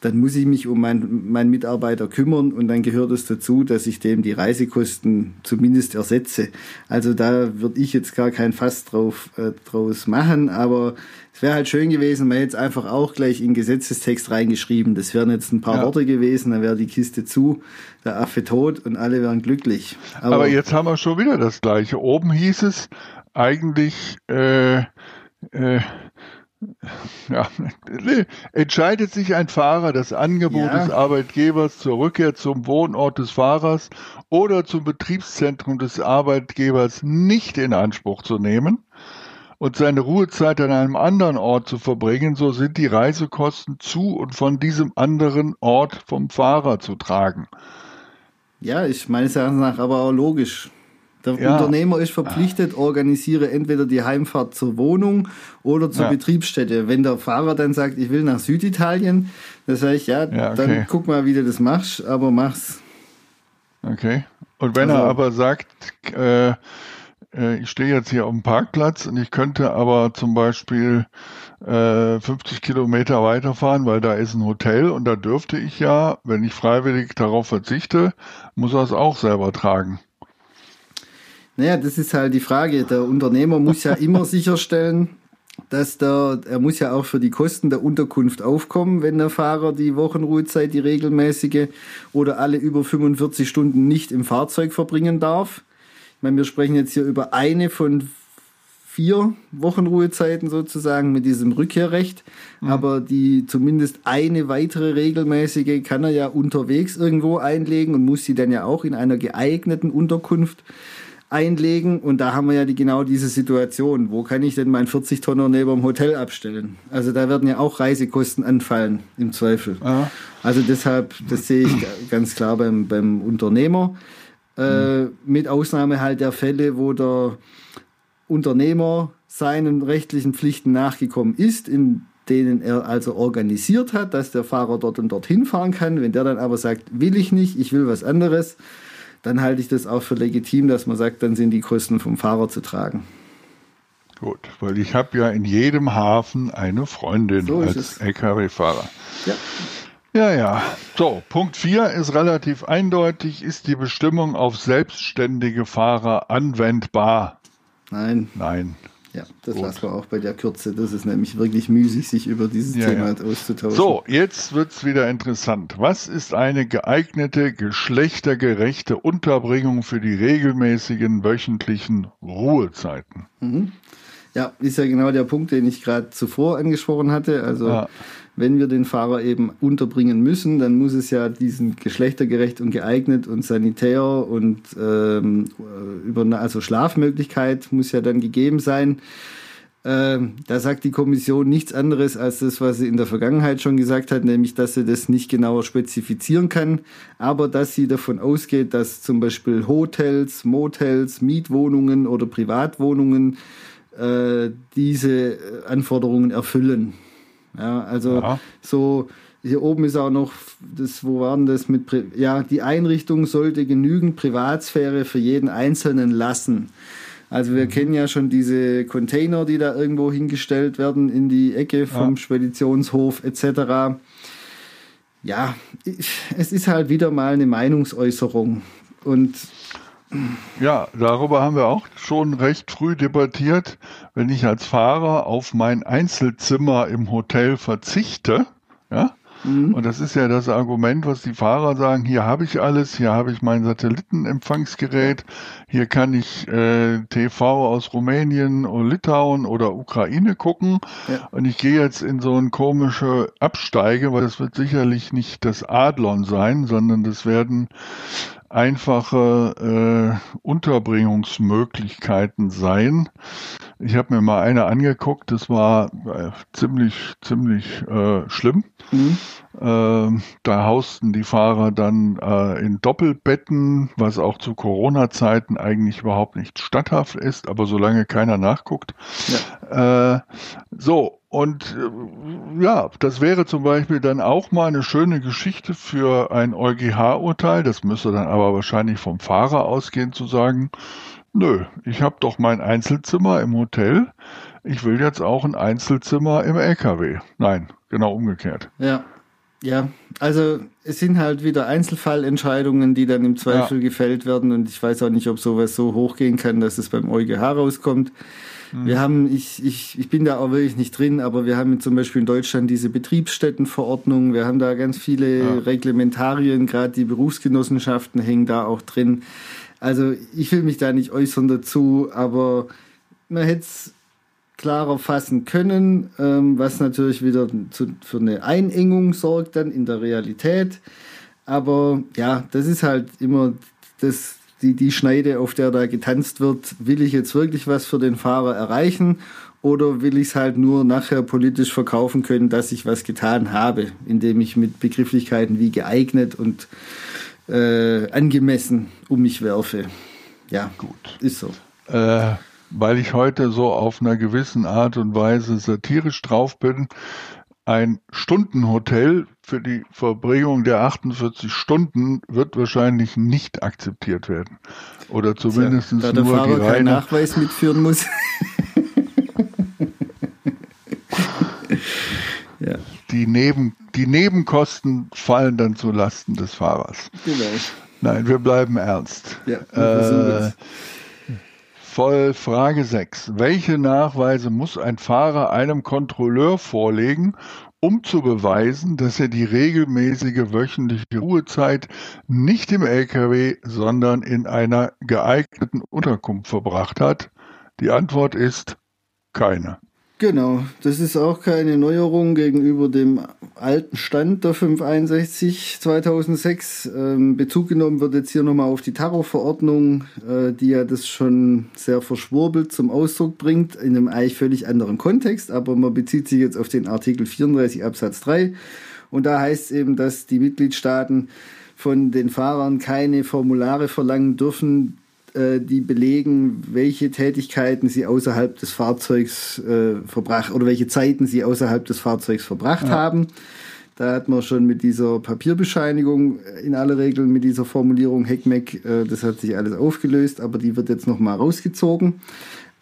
dann muss ich mich um meinen mein Mitarbeiter kümmern und dann gehört es dazu, dass ich dem die Reisekosten zumindest ersetze. Also da würde ich jetzt gar kein Fass drauf, äh, draus machen, aber es wäre halt schön gewesen, man hätte es einfach auch gleich in Gesetzestext reingeschrieben. Das wären jetzt ein paar ja. Worte gewesen, dann wäre die Kiste zu, der Affe tot und alle wären glücklich. Aber, Aber jetzt haben wir schon wieder das Gleiche. Oben hieß es eigentlich, äh, äh, ja, entscheidet sich ein Fahrer das Angebot ja. des Arbeitgebers zur Rückkehr zum Wohnort des Fahrers oder zum Betriebszentrum des Arbeitgebers nicht in Anspruch zu nehmen und seine Ruhezeit an einem anderen Ort zu verbringen, so sind die Reisekosten zu und von diesem anderen Ort vom Fahrer zu tragen. Ja, ist meines Erachtens nach aber auch logisch. Der ja. Unternehmer ist verpflichtet, organisiere entweder die Heimfahrt zur Wohnung oder zur ja. Betriebsstätte. Wenn der Fahrer dann sagt, ich will nach Süditalien, dann sage ich, ja, ja okay. dann guck mal, wie du das machst, aber mach's. Okay. Und wenn also, er aber sagt, äh, äh, ich stehe jetzt hier auf dem Parkplatz und ich könnte aber zum Beispiel äh, 50 Kilometer weiterfahren, weil da ist ein Hotel und da dürfte ich ja, wenn ich freiwillig darauf verzichte, muss er es auch selber tragen. Naja, das ist halt die Frage. Der Unternehmer muss ja immer sicherstellen, dass der, er muss ja auch für die Kosten der Unterkunft aufkommen, wenn der Fahrer die Wochenruhezeit, die regelmäßige oder alle über 45 Stunden nicht im Fahrzeug verbringen darf. Meine, wir sprechen jetzt hier über eine von vier Wochenruhezeiten sozusagen mit diesem Rückkehrrecht, mhm. aber die zumindest eine weitere regelmäßige kann er ja unterwegs irgendwo einlegen und muss sie dann ja auch in einer geeigneten Unterkunft einlegen. Und da haben wir ja die, genau diese Situation. Wo kann ich denn mein 40-Tonner neben dem Hotel abstellen? Also da werden ja auch Reisekosten anfallen, im Zweifel. Aha. Also deshalb, das sehe ich ganz klar beim, beim Unternehmer. Äh, mit Ausnahme halt der Fälle, wo der Unternehmer seinen rechtlichen Pflichten nachgekommen ist, in denen er also organisiert hat, dass der Fahrer dort und dorthin fahren kann. Wenn der dann aber sagt, will ich nicht, ich will was anderes, dann halte ich das auch für legitim, dass man sagt, dann sind die Kosten vom Fahrer zu tragen. Gut, weil ich habe ja in jedem Hafen eine Freundin so als Lkw-Fahrer. Ja. Ja, ja. So, Punkt 4 ist relativ eindeutig. Ist die Bestimmung auf selbstständige Fahrer anwendbar? Nein. Nein. Ja, das Gut. lassen wir auch bei der Kürze. Das ist nämlich wirklich müßig, sich über dieses ja, Thema ja. auszutauschen. So, jetzt wird es wieder interessant. Was ist eine geeignete, geschlechtergerechte Unterbringung für die regelmäßigen wöchentlichen Ruhezeiten? Mhm. Ja, ist ja genau der Punkt, den ich gerade zuvor angesprochen hatte. Also ja wenn wir den Fahrer eben unterbringen müssen, dann muss es ja diesen geschlechtergerecht und geeignet und sanitär und ähm, über also Schlafmöglichkeit muss ja dann gegeben sein. Ähm, da sagt die Kommission nichts anderes als das, was sie in der Vergangenheit schon gesagt hat, nämlich, dass sie das nicht genauer spezifizieren kann, aber dass sie davon ausgeht, dass zum Beispiel Hotels, Motels, Mietwohnungen oder Privatwohnungen äh, diese Anforderungen erfüllen. Ja, also ja. so hier oben ist auch noch das, wo waren das mit, ja, die Einrichtung sollte genügend Privatsphäre für jeden Einzelnen lassen. Also wir mhm. kennen ja schon diese Container, die da irgendwo hingestellt werden in die Ecke vom ja. Speditionshof etc. Ja, es ist halt wieder mal eine Meinungsäußerung und ja, darüber haben wir auch schon recht früh debattiert. Wenn ich als Fahrer auf mein Einzelzimmer im Hotel verzichte, ja, mhm. und das ist ja das Argument, was die Fahrer sagen, hier habe ich alles, hier habe ich mein Satellitenempfangsgerät, hier kann ich äh, TV aus Rumänien oder Litauen oder Ukraine gucken ja. und ich gehe jetzt in so eine komische Absteige, weil das wird sicherlich nicht das Adlon sein, sondern das werden einfache äh, Unterbringungsmöglichkeiten sein. Ich habe mir mal eine angeguckt, das war äh, ziemlich, ziemlich äh, schlimm. Mhm. Äh, da hausten die Fahrer dann äh, in Doppelbetten, was auch zu Corona-Zeiten eigentlich überhaupt nicht statthaft ist, aber solange keiner nachguckt. Ja. Äh, so, und äh, ja, das wäre zum Beispiel dann auch mal eine schöne Geschichte für ein EuGH-Urteil. Das müsste dann aber wahrscheinlich vom Fahrer ausgehen zu sagen, nö, ich habe doch mein Einzelzimmer im Hotel. Ich will jetzt auch ein Einzelzimmer im LKW. Nein, genau umgekehrt. Ja. Ja, also es sind halt wieder Einzelfallentscheidungen, die dann im Zweifel ja. gefällt werden und ich weiß auch nicht, ob sowas so hochgehen kann, dass es beim EuGH rauskommt. Mhm. Wir haben, ich, ich, ich bin da auch wirklich nicht drin, aber wir haben zum Beispiel in Deutschland diese Betriebsstättenverordnung, wir haben da ganz viele ja. Reglementarien, gerade die Berufsgenossenschaften hängen da auch drin. Also ich will mich da nicht äußern dazu, aber man hätte es klarer fassen können, ähm, was natürlich wieder zu, für eine Einengung sorgt dann in der Realität. Aber ja, das ist halt immer das, die, die Schneide, auf der da getanzt wird, will ich jetzt wirklich was für den Fahrer erreichen oder will ich es halt nur nachher politisch verkaufen können, dass ich was getan habe, indem ich mit Begrifflichkeiten wie geeignet und äh, angemessen um mich werfe. Ja, Gut. ist so. Äh, weil ich heute so auf einer gewissen Art und Weise satirisch drauf bin, ein Stundenhotel für die Verbringung der 48 Stunden wird wahrscheinlich nicht akzeptiert werden. Oder zumindest da der nur Fahrer die keinen reine. Nachweis mitführen muss. ja, Die, Neben, die Nebenkosten fallen dann zu Lasten des Fahrers. genau. Nein, wir bleiben ernst. Ja, Äh. Voll Frage 6. Welche Nachweise muss ein Fahrer einem Kontrolleur vorlegen, um zu beweisen, dass er die regelmäßige wöchentliche Ruhezeit nicht im LKW, sondern in einer geeigneten Unterkunft verbracht hat? Die Antwort ist keine. Genau, das ist auch keine Neuerung gegenüber dem alten Stand der 561 2006. Ähm, Bezug genommen wird jetzt hier nochmal auf die Tarot-Verordnung, äh, die ja das schon sehr verschwurbelt zum Ausdruck bringt, in einem eigentlich völlig anderen Kontext, aber man bezieht sich jetzt auf den Artikel 34 Absatz 3 und da heißt es eben, dass die Mitgliedstaaten von den Fahrern keine Formulare verlangen dürfen, die belegen, welche Tätigkeiten sie außerhalb des Fahrzeugs äh, verbracht oder welche Zeiten sie außerhalb des Fahrzeugs verbracht haben. Da hat man schon mit dieser Papierbescheinigung äh, in aller Regel mit dieser Formulierung Heckmeck, äh, das hat sich alles aufgelöst, aber die wird jetzt nochmal rausgezogen.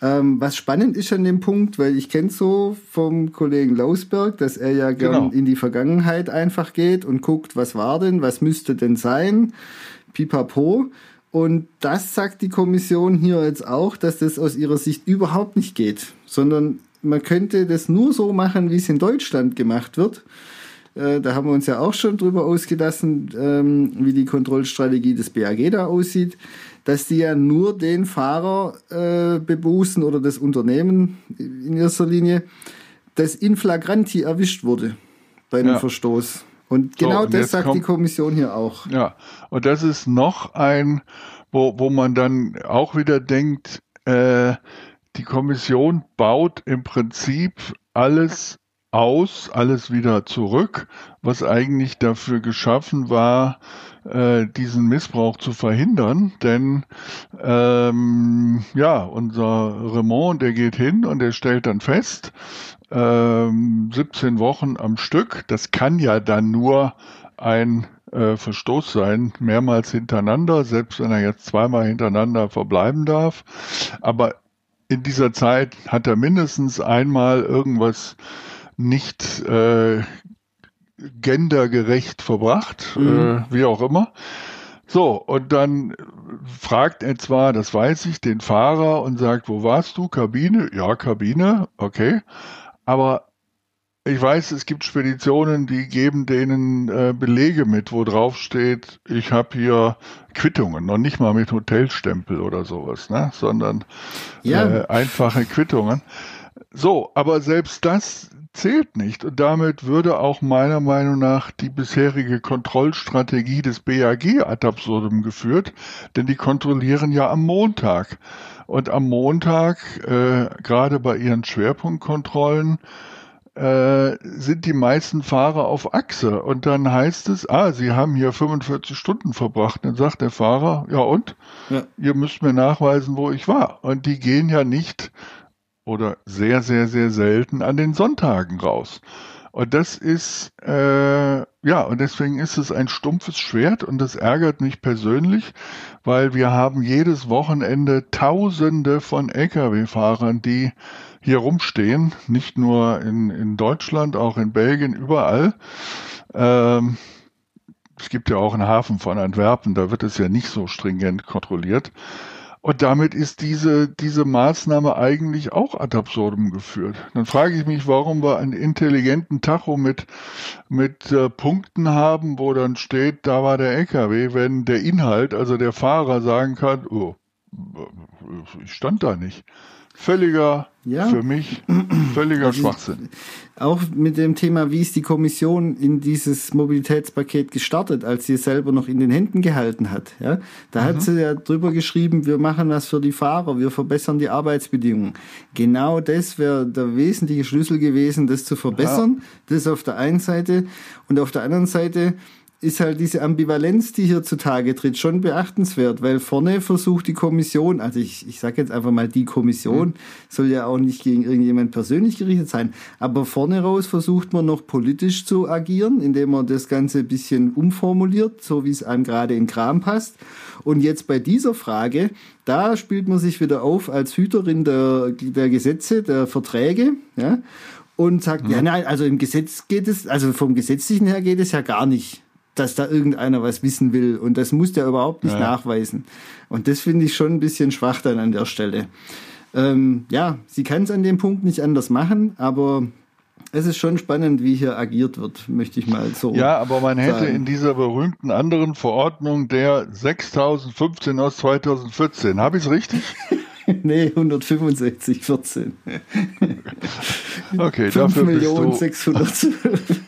Ähm, was spannend ist an dem Punkt, weil ich kenne so vom Kollegen Lausberg, dass er ja gern Genau. in die Vergangenheit einfach geht und guckt, was war denn, was müsste denn sein, pipapo. Und das sagt die Kommission hier jetzt auch, dass das aus ihrer Sicht überhaupt nicht geht, sondern man könnte das nur so machen, wie es in Deutschland gemacht wird. Äh, Da haben wir uns ja auch schon drüber ausgelassen, ähm, wie die Kontrollstrategie des BAG da aussieht, dass die ja nur den Fahrer äh, bebußen oder das Unternehmen in erster Linie, das in flagranti erwischt wurde bei einem Ja. Verstoß. Und So, genau und das sagt die kommt- Kommission hier auch. Ja, und das ist noch ein, wo, wo man dann auch wieder denkt, äh, die Kommission baut im Prinzip alles aus, alles wieder zurück, was eigentlich dafür geschaffen war, äh, diesen Missbrauch zu verhindern. Denn ähm, ja, unser Raymond, der geht hin und der stellt dann fest, ähm, 17 Wochen am Stück, das kann ja dann nur ein äh, Verstoß sein, mehrmals hintereinander, selbst wenn er jetzt zweimal hintereinander verbleiben darf. Aber in dieser Zeit hat er mindestens einmal irgendwas nicht äh, gendergerecht verbracht, Mhm. äh, wie auch immer. So, und dann fragt er zwar, das weiß ich, den Fahrer und sagt, wo warst du? Kabine? Ja, Kabine, okay. Aber ich weiß, es gibt Speditionen, die geben denen äh, Belege mit, wo drauf steht, ich habe hier Quittungen, noch nicht mal mit Hotelstempel oder sowas, ne? sondern Ja. äh, einfache Quittungen. So, aber selbst das zählt nicht und damit würde auch meiner Meinung nach die bisherige Kontrollstrategie des BAG ad absurdum geführt, denn die kontrollieren ja am Montag. Und am Montag, äh, gerade bei ihren Schwerpunktkontrollen, äh, sind die meisten Fahrer auf Achse. Und dann heißt es, ah, Sie haben hier 45 Stunden verbracht. Dann sagt der Fahrer, ja und? Ja. Ihr müsst mir nachweisen, wo ich war. Und die gehen ja nicht oder sehr, sehr, sehr selten an den Sonntagen raus. Und das ist, äh, ja, und deswegen ist es ein stumpfes Schwert und das ärgert mich persönlich, weil wir haben jedes Wochenende Tausende von Lkw-Fahrern, die hier rumstehen, nicht nur in, in Deutschland, auch in Belgien, überall. Ähm, es gibt ja auch einen Hafen von Antwerpen, da wird es ja nicht so stringent kontrolliert. Und damit ist diese, diese Maßnahme eigentlich auch ad absurdum geführt. Dann frage ich mich, warum wir einen intelligenten Tacho mit, mit äh, Punkten haben, wo dann steht, da war der LKW, wenn der Inhalt, also der Fahrer sagen kann, oh, ich stand da nicht. Völliger, Ja. für mich, völliger Also- Schwachsinn. Auch mit dem Thema, wie ist die Kommission in dieses Mobilitätspaket gestartet, als sie es selber noch in den Händen gehalten hat. Ja? Da hat sie ja drüber geschrieben, wir machen was für die Fahrer, wir verbessern die Arbeitsbedingungen. Genau das wäre der wesentliche Schlüssel gewesen, das zu verbessern. Das auf der einen Seite. Und auf der anderen Seite ist halt diese Ambivalenz, die hier zutage tritt, schon beachtenswert, weil vorne versucht die Kommission, also ich, ich sage jetzt einfach mal die Kommission, mhm. soll ja auch nicht gegen irgendjemand persönlich gerichtet sein, aber vorne raus versucht man noch politisch zu agieren, indem man das Ganze ein bisschen umformuliert, so wie es einem gerade in Kram passt. Und jetzt bei dieser Frage, da spielt man sich wieder auf als Hüterin der, der Gesetze, der Verträge, ja, und sagt, mhm. ja, nein, also im Gesetz geht es, also vom Gesetzlichen her geht es ja gar nicht dass da irgendeiner was wissen will. Und das muss der überhaupt nicht ja. nachweisen. Und das finde ich schon ein bisschen schwach dann an der Stelle. Ähm, ja, sie kann es an dem Punkt nicht anders machen, aber es ist schon spannend, wie hier agiert wird, möchte ich mal so. Ja, aber man hätte sagen. in dieser berühmten anderen Verordnung der 6015 aus 2014, habe ich es richtig? nee, 165, 14. okay, 5 dafür Millionen bist du 612.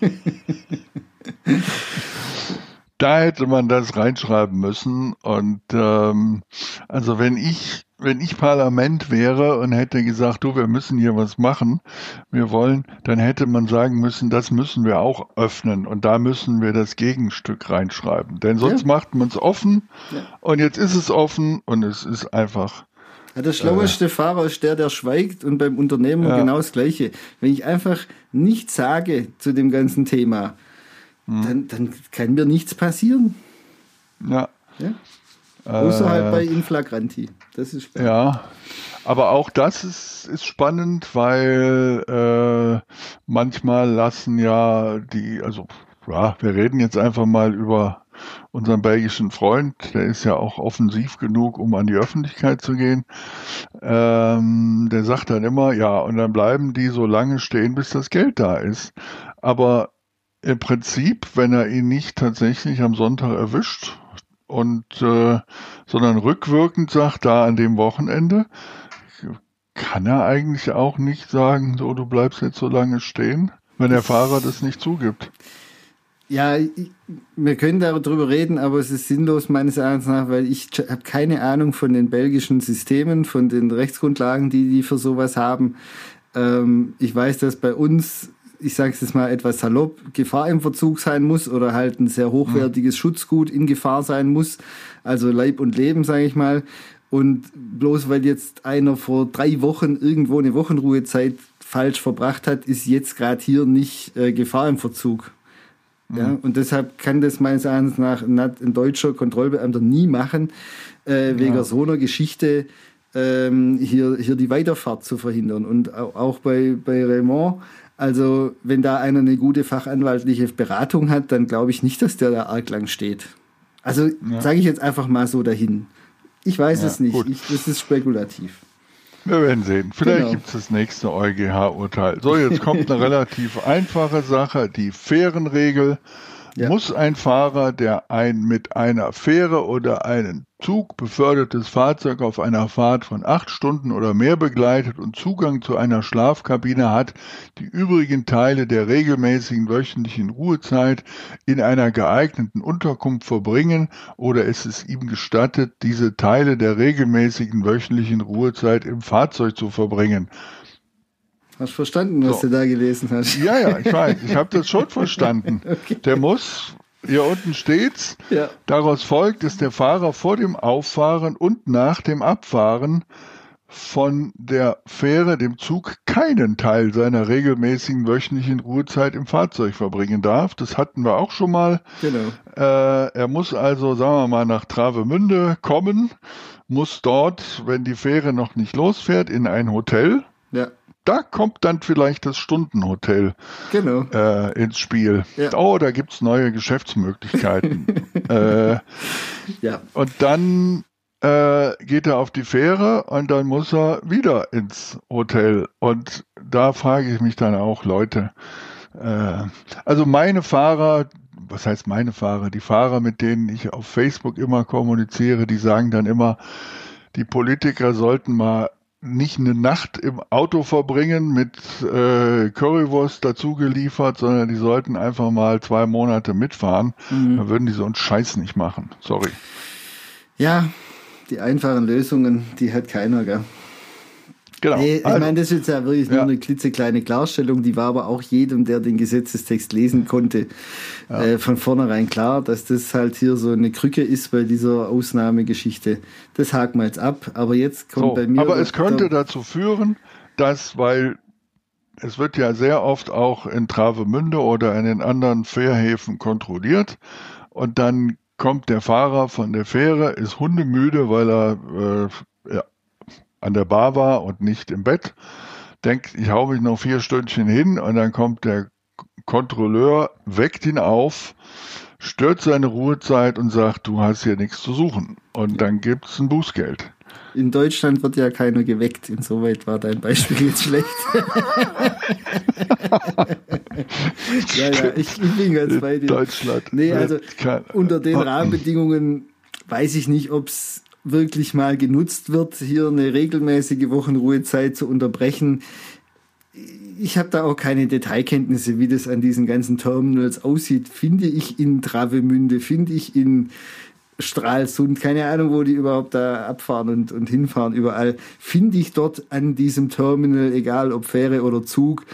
da hätte man das reinschreiben müssen. Und ähm, also wenn ich wenn ich Parlament wäre und hätte gesagt, du, wir müssen hier was machen, wir wollen, dann hätte man sagen müssen, das müssen wir auch öffnen und da müssen wir das Gegenstück reinschreiben. Denn sonst ja. macht man es offen ja. und jetzt ist es offen und es ist einfach. Ja, der schlaueste äh, Fahrer ist der, der schweigt und beim Unternehmer genau das Gleiche. Wenn ich einfach nichts sage zu dem ganzen Thema, hm. dann, dann kann mir nichts passieren. Ja. ja? Außer äh, halt bei Inflagranti. Das ist spannend. Ja, aber auch das ist, ist spannend, weil äh, manchmal lassen ja die, also ja, wir reden jetzt einfach mal über unseren belgischen Freund, der ist ja auch offensiv genug, um an die Öffentlichkeit zu gehen. Ähm, der sagt dann immer, ja, und dann bleiben die so lange stehen, bis das Geld da ist. Aber im Prinzip, wenn er ihn nicht tatsächlich am Sonntag erwischt und äh, sondern rückwirkend sagt, da an dem Wochenende, kann er eigentlich auch nicht sagen, so du bleibst jetzt so lange stehen, wenn der Fahrer das nicht zugibt. Ja, wir können darüber reden, aber es ist sinnlos meines Erachtens nach, weil ich habe keine Ahnung von den belgischen Systemen, von den Rechtsgrundlagen, die die für sowas haben. Ähm, ich weiß, dass bei uns ich sage es jetzt mal etwas salopp, Gefahr im Verzug sein muss oder halt ein sehr hochwertiges mhm. Schutzgut in Gefahr sein muss, also Leib und Leben, sage ich mal. Und bloß weil jetzt einer vor drei Wochen irgendwo eine Wochenruhezeit falsch verbracht hat, ist jetzt gerade hier nicht äh, Gefahr im Verzug. Mhm. Ja, und deshalb kann das meines Erachtens nach ein deutscher Kontrollbeamter nie machen, äh, wegen ja. so einer Geschichte ähm, hier, hier die Weiterfahrt zu verhindern. Und auch bei, bei Raymond also, wenn da einer eine gute fachanwaltliche Beratung hat, dann glaube ich nicht, dass der da arg lang steht. Also, ja. sage ich jetzt einfach mal so dahin. Ich weiß ja, es nicht. Ich, das ist spekulativ. Wir werden sehen. Vielleicht genau. gibt es das nächste EuGH-Urteil. So, jetzt kommt eine relativ einfache Sache, die fairen Regel. Ja. Muss ein Fahrer, der ein mit einer Fähre oder einem Zug befördertes Fahrzeug auf einer Fahrt von acht Stunden oder mehr begleitet und Zugang zu einer Schlafkabine hat, die übrigen Teile der regelmäßigen wöchentlichen Ruhezeit in einer geeigneten Unterkunft verbringen oder ist es ihm gestattet, diese Teile der regelmäßigen wöchentlichen Ruhezeit im Fahrzeug zu verbringen. Hast du verstanden, was so. du da gelesen hast? Ja, ja, ich weiß. Ich habe das schon verstanden. okay. Der muss, hier unten steht's, ja. daraus folgt, dass der Fahrer vor dem Auffahren und nach dem Abfahren von der Fähre, dem Zug, keinen Teil seiner regelmäßigen wöchentlichen Ruhezeit im Fahrzeug verbringen darf. Das hatten wir auch schon mal. Genau. Äh, er muss also, sagen wir mal, nach Travemünde kommen, muss dort, wenn die Fähre noch nicht losfährt, in ein Hotel. Ja da kommt dann vielleicht das Stundenhotel genau. äh, ins Spiel. Ja. Oh, da gibt es neue Geschäftsmöglichkeiten. äh, ja. Und dann äh, geht er auf die Fähre und dann muss er wieder ins Hotel. Und da frage ich mich dann auch, Leute, äh, also meine Fahrer, was heißt meine Fahrer? Die Fahrer, mit denen ich auf Facebook immer kommuniziere, die sagen dann immer, die Politiker sollten mal nicht eine Nacht im Auto verbringen mit äh, Currywurst dazu geliefert, sondern die sollten einfach mal zwei Monate mitfahren. Mhm. Dann würden die so einen Scheiß nicht machen. Sorry. Ja, die einfachen Lösungen, die hat keiner, gell? Genau. Nee, ich also, meine, das ist jetzt ja wirklich ja. nur eine klitzekleine Klarstellung, die war aber auch jedem, der den Gesetzestext lesen konnte, ja. äh, von vornherein klar, dass das halt hier so eine Krücke ist bei dieser Ausnahmegeschichte. Das haken wir jetzt ab, aber jetzt kommt so, bei mir. Aber es könnte dazu führen, dass, weil es wird ja sehr oft auch in Travemünde oder in den anderen Fährhäfen kontrolliert und dann kommt der Fahrer von der Fähre, ist hundemüde, weil er äh, ja, an der Bar war und nicht im Bett, denkt, ich hau mich noch vier Stündchen hin und dann kommt der Kontrolleur, weckt ihn auf, stört seine Ruhezeit und sagt, du hast hier nichts zu suchen. Und dann gibt es ein Bußgeld. In Deutschland wird ja keiner geweckt. Insoweit war dein Beispiel jetzt schlecht. ja, ja, ich, ich, bin ganz bei dir. Deutschland. Nee, also unter den Rahmenbedingungen weiß ich nicht, ob es wirklich mal genutzt wird, hier eine regelmäßige Wochenruhezeit zu unterbrechen. Ich habe da auch keine Detailkenntnisse, wie das an diesen ganzen Terminals aussieht. Finde ich in Travemünde, finde ich in Stralsund, keine Ahnung, wo die überhaupt da abfahren und, und hinfahren, überall, finde ich dort an diesem Terminal, egal ob Fähre oder Zug,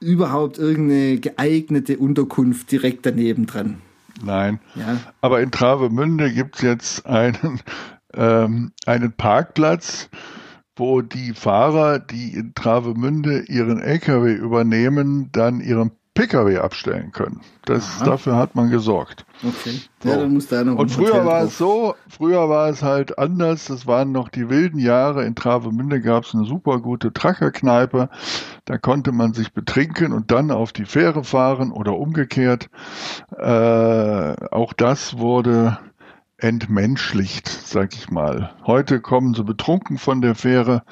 überhaupt irgendeine geeignete Unterkunft direkt daneben dran. Nein. Ja. Aber in Travemünde gibt es jetzt einen, ähm, einen Parkplatz, wo die Fahrer, die in Travemünde ihren LKW übernehmen, dann ihren Pkw abstellen können. Das, dafür hat man gesorgt. Okay. Ja, da noch Und früher war drauf. es so, früher war es halt anders. Das waren noch die wilden Jahre. In Travemünde gab es eine super gute Trackerkneipe. Da konnte man sich betrinken und dann auf die Fähre fahren oder umgekehrt. Äh, auch das wurde entmenschlicht, sag ich mal. Heute kommen sie betrunken von der Fähre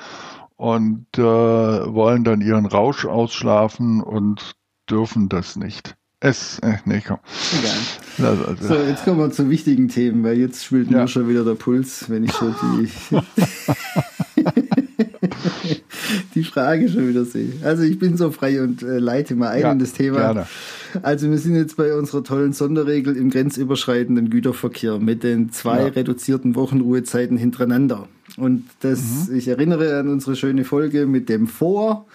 und äh, wollen dann ihren Rausch ausschlafen und dürfen das nicht. Es, äh, nee, komm. Egal. Also. So, jetzt kommen wir zu wichtigen Themen, weil jetzt spielt ja. mir schon wieder der Puls, wenn ich schon die, die Frage schon wieder sehe. Also ich bin so frei und äh, leite mal ein ja, in das Thema. Gerne. Also wir sind jetzt bei unserer tollen Sonderregel im grenzüberschreitenden Güterverkehr mit den zwei ja. reduzierten Wochenruhezeiten hintereinander. Und das, mhm. ich erinnere an unsere schöne Folge mit dem Vor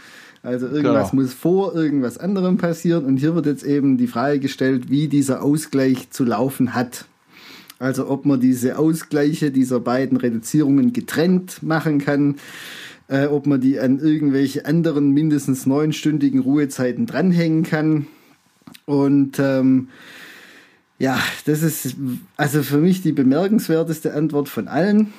also irgendwas genau. muss vor irgendwas anderem passieren und hier wird jetzt eben die Frage gestellt, wie dieser Ausgleich zu laufen hat. Also ob man diese Ausgleiche dieser beiden Reduzierungen getrennt machen kann, äh, ob man die an irgendwelche anderen mindestens neunstündigen Ruhezeiten dranhängen kann. Und ähm, ja, das ist also für mich die bemerkenswerteste Antwort von allen.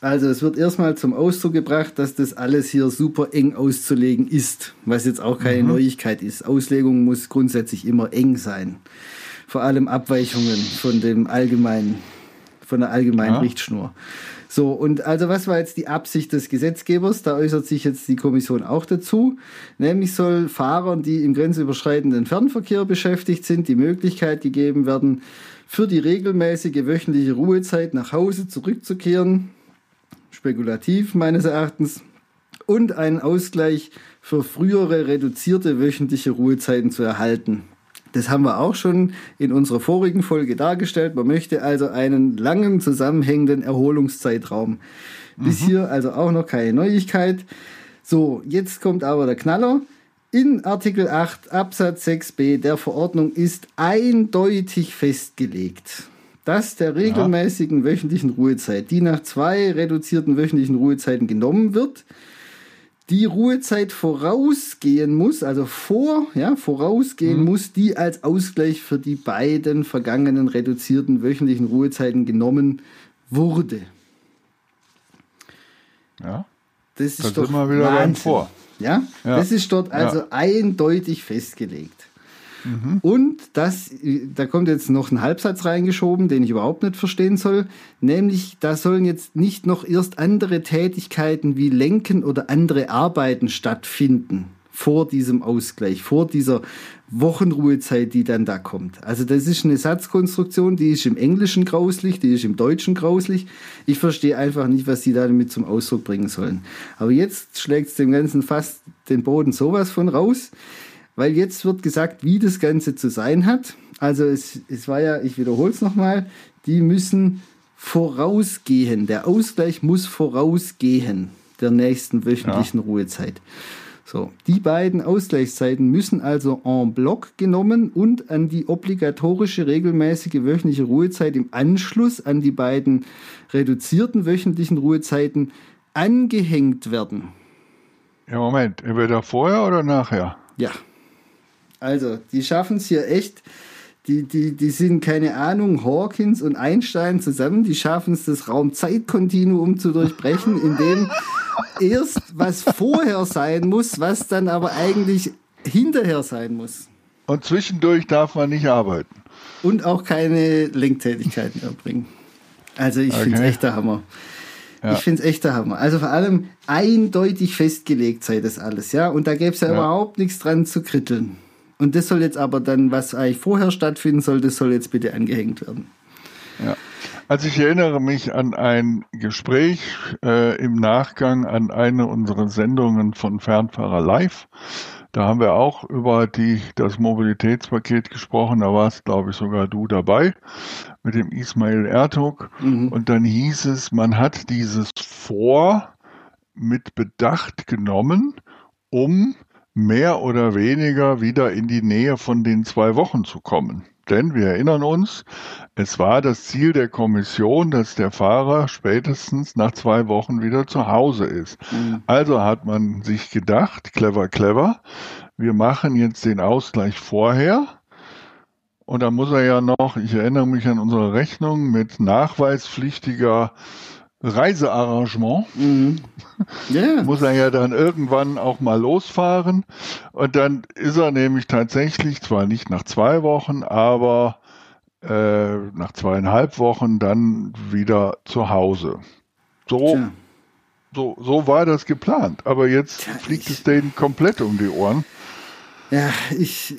Also es wird erstmal zum Ausdruck gebracht, dass das alles hier super eng auszulegen ist, was jetzt auch keine mhm. Neuigkeit ist. Auslegung muss grundsätzlich immer eng sein. Vor allem Abweichungen von dem allgemeinen, von der allgemeinen ja. Richtschnur. So, und also was war jetzt die Absicht des Gesetzgebers? Da äußert sich jetzt die Kommission auch dazu. Nämlich soll Fahrern, die im grenzüberschreitenden Fernverkehr beschäftigt sind, die Möglichkeit gegeben werden, für die regelmäßige wöchentliche Ruhezeit nach Hause zurückzukehren, spekulativ meines Erachtens, und einen Ausgleich für frühere reduzierte wöchentliche Ruhezeiten zu erhalten. Das haben wir auch schon in unserer vorigen Folge dargestellt. Man möchte also einen langen zusammenhängenden Erholungszeitraum. Bis mhm. hier also auch noch keine Neuigkeit. So, jetzt kommt aber der Knaller. In Artikel 8 Absatz 6b der Verordnung ist eindeutig festgelegt, dass der regelmäßigen ja. wöchentlichen Ruhezeit, die nach zwei reduzierten wöchentlichen Ruhezeiten genommen wird, die Ruhezeit vorausgehen muss, also vor, ja, vorausgehen mhm. muss, die als Ausgleich für die beiden vergangenen reduzierten wöchentlichen Ruhezeiten genommen wurde. Ja. Das ist das doch immer wieder Wahnsinn. Vor. Ja? ja? das ist dort also ja. eindeutig festgelegt. Mhm. Und das, da kommt jetzt noch ein Halbsatz reingeschoben, den ich überhaupt nicht verstehen soll. Nämlich, da sollen jetzt nicht noch erst andere Tätigkeiten wie Lenken oder andere Arbeiten stattfinden vor diesem Ausgleich, vor dieser Wochenruhezeit, die dann da kommt. Also das ist eine Satzkonstruktion, die ist im Englischen grauslich, die ist im Deutschen grauslich. Ich verstehe einfach nicht, was da damit zum Ausdruck bringen sollen. Aber jetzt schlägt es dem Ganzen fast den Boden sowas von raus weil jetzt wird gesagt, wie das Ganze zu sein hat. Also es, es war ja, ich wiederhole es nochmal, die müssen vorausgehen. Der Ausgleich muss vorausgehen. der nächsten wöchentlichen ja. Ruhezeit. So, die beiden Ausgleichszeiten müssen also en bloc genommen und an die obligatorische regelmäßige wöchentliche Ruhezeit im Anschluss an die beiden reduzierten wöchentlichen Ruhezeiten angehängt werden. Ja, Moment, entweder vorher oder nachher? Ja. Also, die schaffen es hier echt. Die, die, die sind, keine Ahnung, Hawkins und Einstein zusammen. Die schaffen es, das Raum-Zeit-Kontinuum zu durchbrechen, indem erst was vorher sein muss, was dann aber eigentlich hinterher sein muss. Und zwischendurch darf man nicht arbeiten. Und auch keine Lenktätigkeiten erbringen. Also ich okay. finde es echt der Hammer. Ja. Ich finde es echt der Hammer. Also vor allem eindeutig festgelegt sei das alles, ja. Und da gäbe es ja, ja, überhaupt nichts dran zu kritteln. Und das soll jetzt aber dann, was eigentlich vorher stattfinden soll, das soll jetzt bitte angehängt werden. Ja. Also ich erinnere mich an ein Gespräch äh, im Nachgang an eine unserer Sendungen von Fernfahrer Live. Da haben wir auch über die, das Mobilitätspaket gesprochen. Da warst, glaube ich, sogar du dabei mit dem Ismail Ertug. Mhm. Und dann hieß es, man hat dieses Vor mit Bedacht genommen, um mehr oder weniger wieder in die Nähe von den zwei Wochen zu kommen. Denn wir erinnern uns, es war das Ziel der Kommission, dass der Fahrer spätestens nach zwei Wochen wieder zu Hause ist. Mhm. Also hat man sich gedacht, clever, clever, wir machen jetzt den Ausgleich vorher. Und dann muss er ja noch, ich erinnere mich an unsere Rechnung mit nachweispflichtiger Reisearrangement. Mhm. Yeah. Muss er ja dann irgendwann auch mal losfahren. Und dann ist er nämlich tatsächlich, zwar nicht nach zwei Wochen, aber äh, nach zweieinhalb Wochen dann wieder zu Hause. So, so, so war das geplant. Aber jetzt Tja, fliegt es denen komplett um die Ohren. Ja, ich,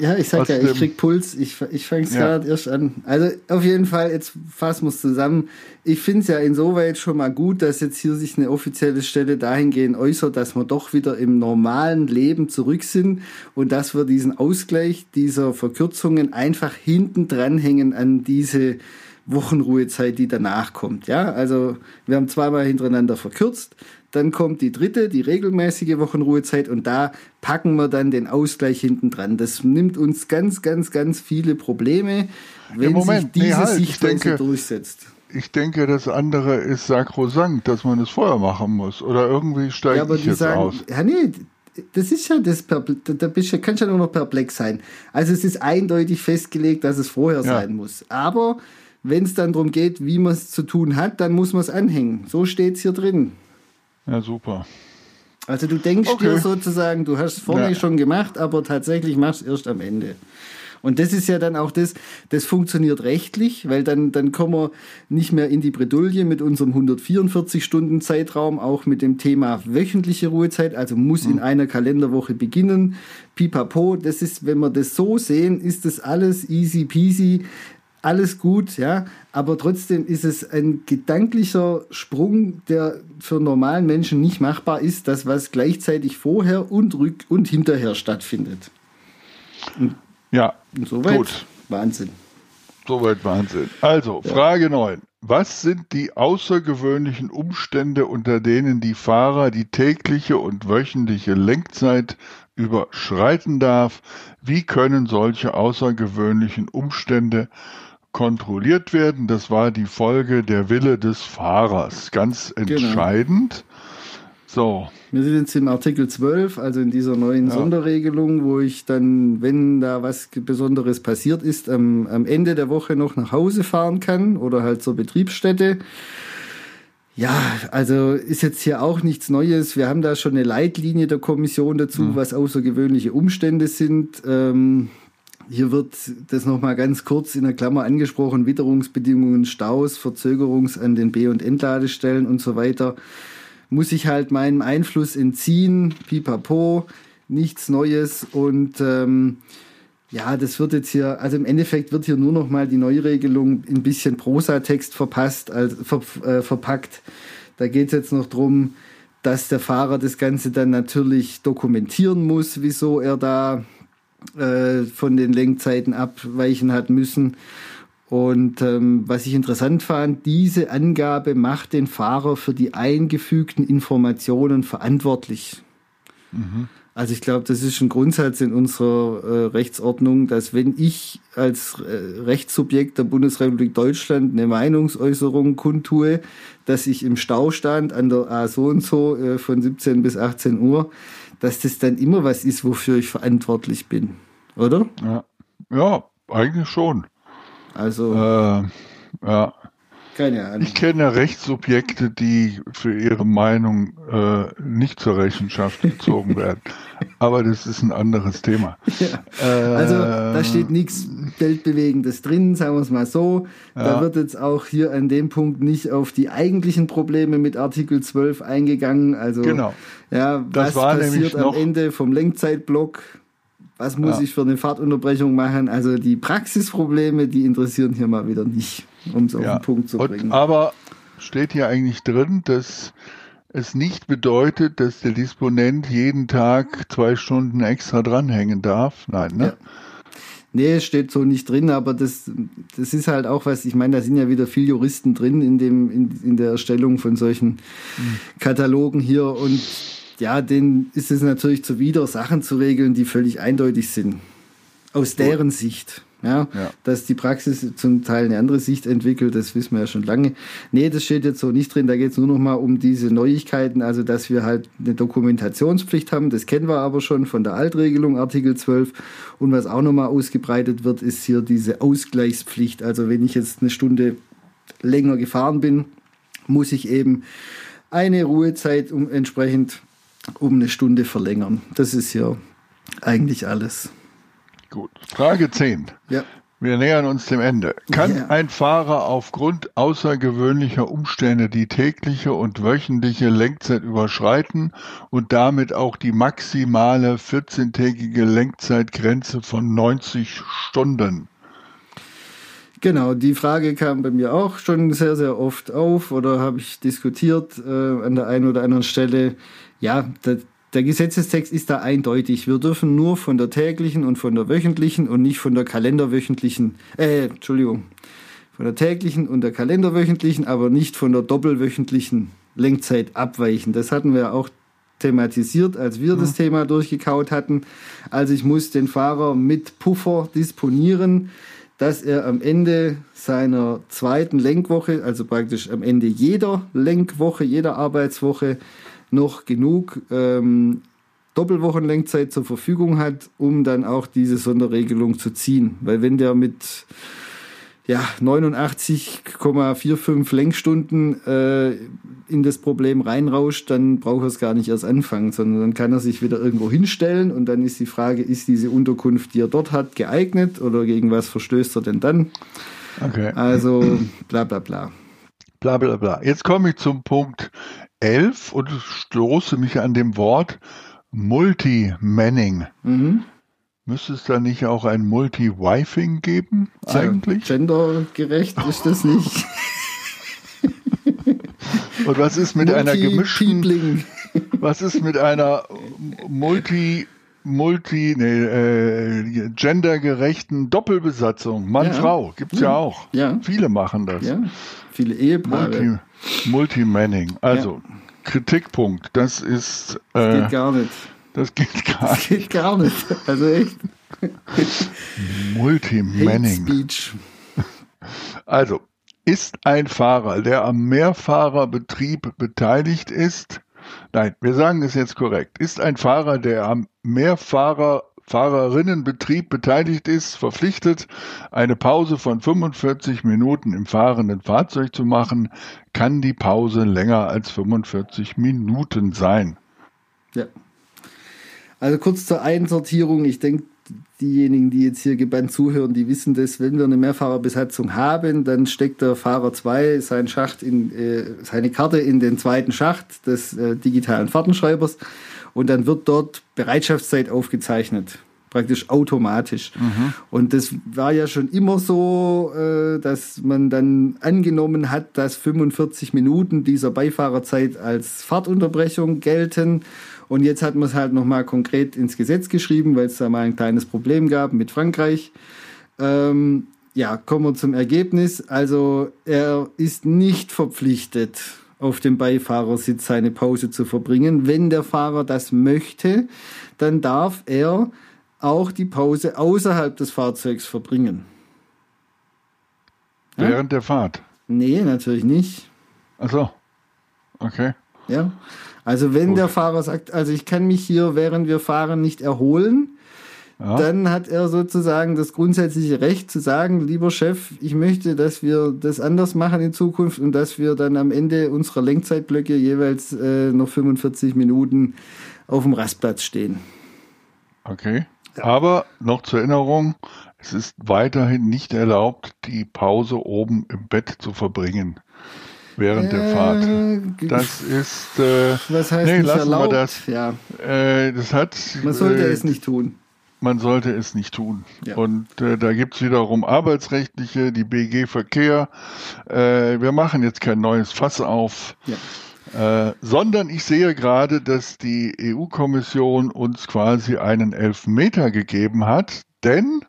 ja, ich sag Aus ja, ich krieg Puls, ich, ich fange es ja. gerade erst an. Also auf jeden Fall, jetzt fassen wir es zusammen. Ich finde es ja insoweit schon mal gut, dass jetzt hier sich eine offizielle Stelle dahingehend äußert, dass wir doch wieder im normalen Leben zurück sind und dass wir diesen Ausgleich dieser Verkürzungen einfach hinten dranhängen an diese Wochenruhezeit, die danach kommt. Ja, also wir haben zweimal hintereinander verkürzt. Dann kommt die dritte, die regelmäßige Wochenruhezeit und da packen wir dann den Ausgleich hinten dran. Das nimmt uns ganz, ganz, ganz viele Probleme, wenn ja, sich diese nee, halt. Sichtweise durchsetzt. Ich denke, das andere ist sakrosankt, dass man es vorher machen muss. Oder irgendwie steigt ja, aber ich die jetzt sagen, aus. Ja, nee, das ist ja das, da bist du, kannst ja nur noch perplex sein. Also es ist eindeutig festgelegt, dass es vorher ja. sein muss. Aber wenn es dann darum geht, wie man es zu tun hat, dann muss man es anhängen. So steht es hier drin. Ja, super. Also du denkst okay. dir sozusagen, du hast es vorne ja. schon gemacht, aber tatsächlich machst du es erst am Ende. Und das ist ja dann auch das, das funktioniert rechtlich, weil dann, dann kommen wir nicht mehr in die Bredouille mit unserem 144-Stunden-Zeitraum, auch mit dem Thema wöchentliche Ruhezeit, also muss mhm. in einer Kalenderwoche beginnen. Pipapo, das ist, wenn wir das so sehen, ist das alles easy peasy alles gut, ja, aber trotzdem ist es ein gedanklicher Sprung, der für normalen Menschen nicht machbar ist, das was gleichzeitig vorher und rück und hinterher stattfindet. Und ja, soweit gut. Wahnsinn. Soweit Wahnsinn. Also, ja. Frage 9. Was sind die außergewöhnlichen Umstände, unter denen die Fahrer die tägliche und wöchentliche Lenkzeit überschreiten darf? Wie können solche außergewöhnlichen Umstände kontrolliert werden. Das war die Folge der Wille des Fahrers. Ganz genau. entscheidend. Genau. So. Wir sind jetzt im Artikel 12, also in dieser neuen ja. Sonderregelung, wo ich dann, wenn da was Besonderes passiert ist, am, am Ende der Woche noch nach Hause fahren kann oder halt zur Betriebsstätte. Ja, also ist jetzt hier auch nichts Neues. Wir haben da schon eine Leitlinie der Kommission dazu, mhm. was außergewöhnliche Umstände sind. Ähm, hier wird das nochmal ganz kurz in der Klammer angesprochen, Witterungsbedingungen, Staus, Verzögerungs an den B- und Entladestellen und so weiter. Muss ich halt meinem Einfluss entziehen, pipapo, nichts Neues und ähm, ja, das wird jetzt hier, also im Endeffekt wird hier nur noch mal die Neuregelung ein bisschen Prosatext verpasst, also ver, äh, verpackt. Da geht es jetzt noch drum, dass der Fahrer das Ganze dann natürlich dokumentieren muss, wieso er da äh, von den Lenkzeiten abweichen hat müssen. Und ähm, was ich interessant fand, diese Angabe macht den Fahrer für die eingefügten Informationen verantwortlich. Mhm. Also ich glaube, das ist ein Grundsatz in unserer äh, Rechtsordnung, dass wenn ich als äh, Rechtssubjekt der Bundesrepublik Deutschland eine Meinungsäußerung kundtue, dass ich im Stau stand an der A so und so äh, von 17 bis 18 Uhr, dass das dann immer was ist, wofür ich verantwortlich bin, oder? Ja, ja eigentlich schon. Also äh, ja. Keine Ahnung. Ich kenne Rechtssubjekte, die für ihre Meinung äh, nicht zur Rechenschaft gezogen werden. Aber das ist ein anderes Thema. Ja. Äh, also da steht nichts Weltbewegendes drin, sagen wir es mal so. Ja. Da wird jetzt auch hier an dem Punkt nicht auf die eigentlichen Probleme mit Artikel 12 eingegangen. Also genau. ja, das was passiert am Ende vom Lenkzeitblock? Was muss ja. ich für eine Fahrtunterbrechung machen? Also die Praxisprobleme, die interessieren hier mal wieder nicht um es auf den Punkt zu bringen. Und, aber steht hier eigentlich drin, dass es nicht bedeutet, dass der Disponent jeden Tag zwei Stunden extra dranhängen darf? Nein, ne? Ja. Nee, es steht so nicht drin, aber das, das ist halt auch was, ich meine, da sind ja wieder viele Juristen drin in, dem, in, in der Erstellung von solchen mhm. Katalogen hier und ja, denen ist es natürlich zuwider, Sachen zu regeln, die völlig eindeutig sind. Aus deren Sicht. Ja, ja, Dass die Praxis zum Teil eine andere Sicht entwickelt, das wissen wir ja schon lange. Nee, das steht jetzt so nicht drin. Da geht es nur noch mal um diese Neuigkeiten, also dass wir halt eine Dokumentationspflicht haben. Das kennen wir aber schon von der Altregelung, Artikel 12. Und was auch noch mal ausgebreitet wird, ist hier diese Ausgleichspflicht. Also wenn ich jetzt eine Stunde länger gefahren bin, muss ich eben eine Ruhezeit um, entsprechend um eine Stunde verlängern. Das ist hier eigentlich alles. Gut. Frage 10. Ja. Wir nähern uns dem Ende. Kann ja. ein Fahrer aufgrund außergewöhnlicher Umstände die tägliche und wöchentliche Lenkzeit überschreiten und damit auch die maximale 14-tägige Lenkzeitgrenze von 90 Stunden? Genau, die Frage kam bei mir auch schon sehr, sehr oft auf oder habe ich diskutiert äh, an der einen oder anderen Stelle. Ja, das, der Gesetzestext ist da eindeutig. Wir dürfen nur von der täglichen und von der wöchentlichen und nicht von der kalenderwöchentlichen, äh, Entschuldigung, von der täglichen und der kalenderwöchentlichen, aber nicht von der doppelwöchentlichen Lenkzeit abweichen. Das hatten wir auch thematisiert, als wir mhm. das Thema durchgekaut hatten. Also ich muss den Fahrer mit Puffer disponieren, dass er am Ende seiner zweiten Lenkwoche, also praktisch am Ende jeder Lenkwoche, jeder Arbeitswoche, noch genug ähm, Doppelwochenlenkzeit zur Verfügung hat, um dann auch diese Sonderregelung zu ziehen. Weil wenn der mit ja, 89,45 Lenkstunden äh, in das Problem reinrauscht, dann braucht er es gar nicht erst anfangen, sondern dann kann er sich wieder irgendwo hinstellen und dann ist die Frage, ist diese Unterkunft, die er dort hat, geeignet oder gegen was verstößt er denn dann? Okay. Also bla bla bla. Bla bla bla. Jetzt komme ich zum Punkt 11 und stoße mich an dem Wort Multi-Manning. Mhm. Müsste es da nicht auch ein Multi-Wifing geben, eigentlich? Gendergerecht ist das nicht. und was ist mit einer gemischten. Was ist mit einer Multi- multi, nee, äh, gendergerechten Doppelbesatzung. Mann, ja. Frau, gibt's ja. ja auch. Ja. Viele machen das. Ja. Viele Ehepaare. Multi, Multimanning. Also, ja. Kritikpunkt, das ist. Äh, das geht gar nicht. Das geht gar das nicht. geht gar nicht. Also echt. Multimanning. Speech. Also, ist ein Fahrer, der am Mehrfahrerbetrieb beteiligt ist, nein, wir sagen es jetzt korrekt, ist ein Fahrer, der am Mehrfahrer Fahrerinnenbetrieb beteiligt ist, verpflichtet, eine Pause von 45 Minuten im fahrenden Fahrzeug zu machen, kann die Pause länger als 45 Minuten sein. Ja. Also kurz zur Einsortierung. Ich denke, diejenigen, die jetzt hier gebannt zuhören, die wissen das, wenn wir eine Mehrfahrerbesatzung haben, dann steckt der Fahrer 2 sein Schacht in, äh, seine Karte in den zweiten Schacht des äh, digitalen Fahrtenschreibers und dann wird dort Bereitschaftszeit aufgezeichnet praktisch automatisch. Mhm. Und das war ja schon immer so, äh, dass man dann angenommen hat, dass 45 Minuten dieser Beifahrerzeit als Fahrtunterbrechung gelten. Und jetzt hat man es halt nochmal konkret ins Gesetz geschrieben, weil es da mal ein kleines Problem gab mit Frankreich. Ähm, ja, kommen wir zum Ergebnis. Also er ist nicht verpflichtet, auf dem Beifahrersitz seine Pause zu verbringen. Wenn der Fahrer das möchte, dann darf er auch die Pause außerhalb des Fahrzeugs verbringen. Ja? Während der Fahrt? Nee, natürlich nicht. Ach so. Okay. Ja. Also wenn Gut. der Fahrer sagt, also ich kann mich hier, während wir fahren, nicht erholen, ja. dann hat er sozusagen das grundsätzliche Recht zu sagen, lieber Chef, ich möchte, dass wir das anders machen in Zukunft und dass wir dann am Ende unserer Lenkzeitblöcke jeweils äh, noch 45 Minuten auf dem Rastplatz stehen. Okay. Ja. Aber noch zur Erinnerung, es ist weiterhin nicht erlaubt, die Pause oben im Bett zu verbringen während äh, der Fahrt. Das ist. Äh, was heißt nee, nicht lassen erlaubt? wir das. Ja. Äh, das hat. Man sollte äh, es nicht tun. Man sollte es nicht tun. Ja. Und äh, da gibt's wiederum arbeitsrechtliche, die BG Verkehr. Äh, wir machen jetzt kein neues Fass auf. Ja. Äh, sondern ich sehe gerade, dass die EU-Kommission uns quasi einen Elfmeter gegeben hat, denn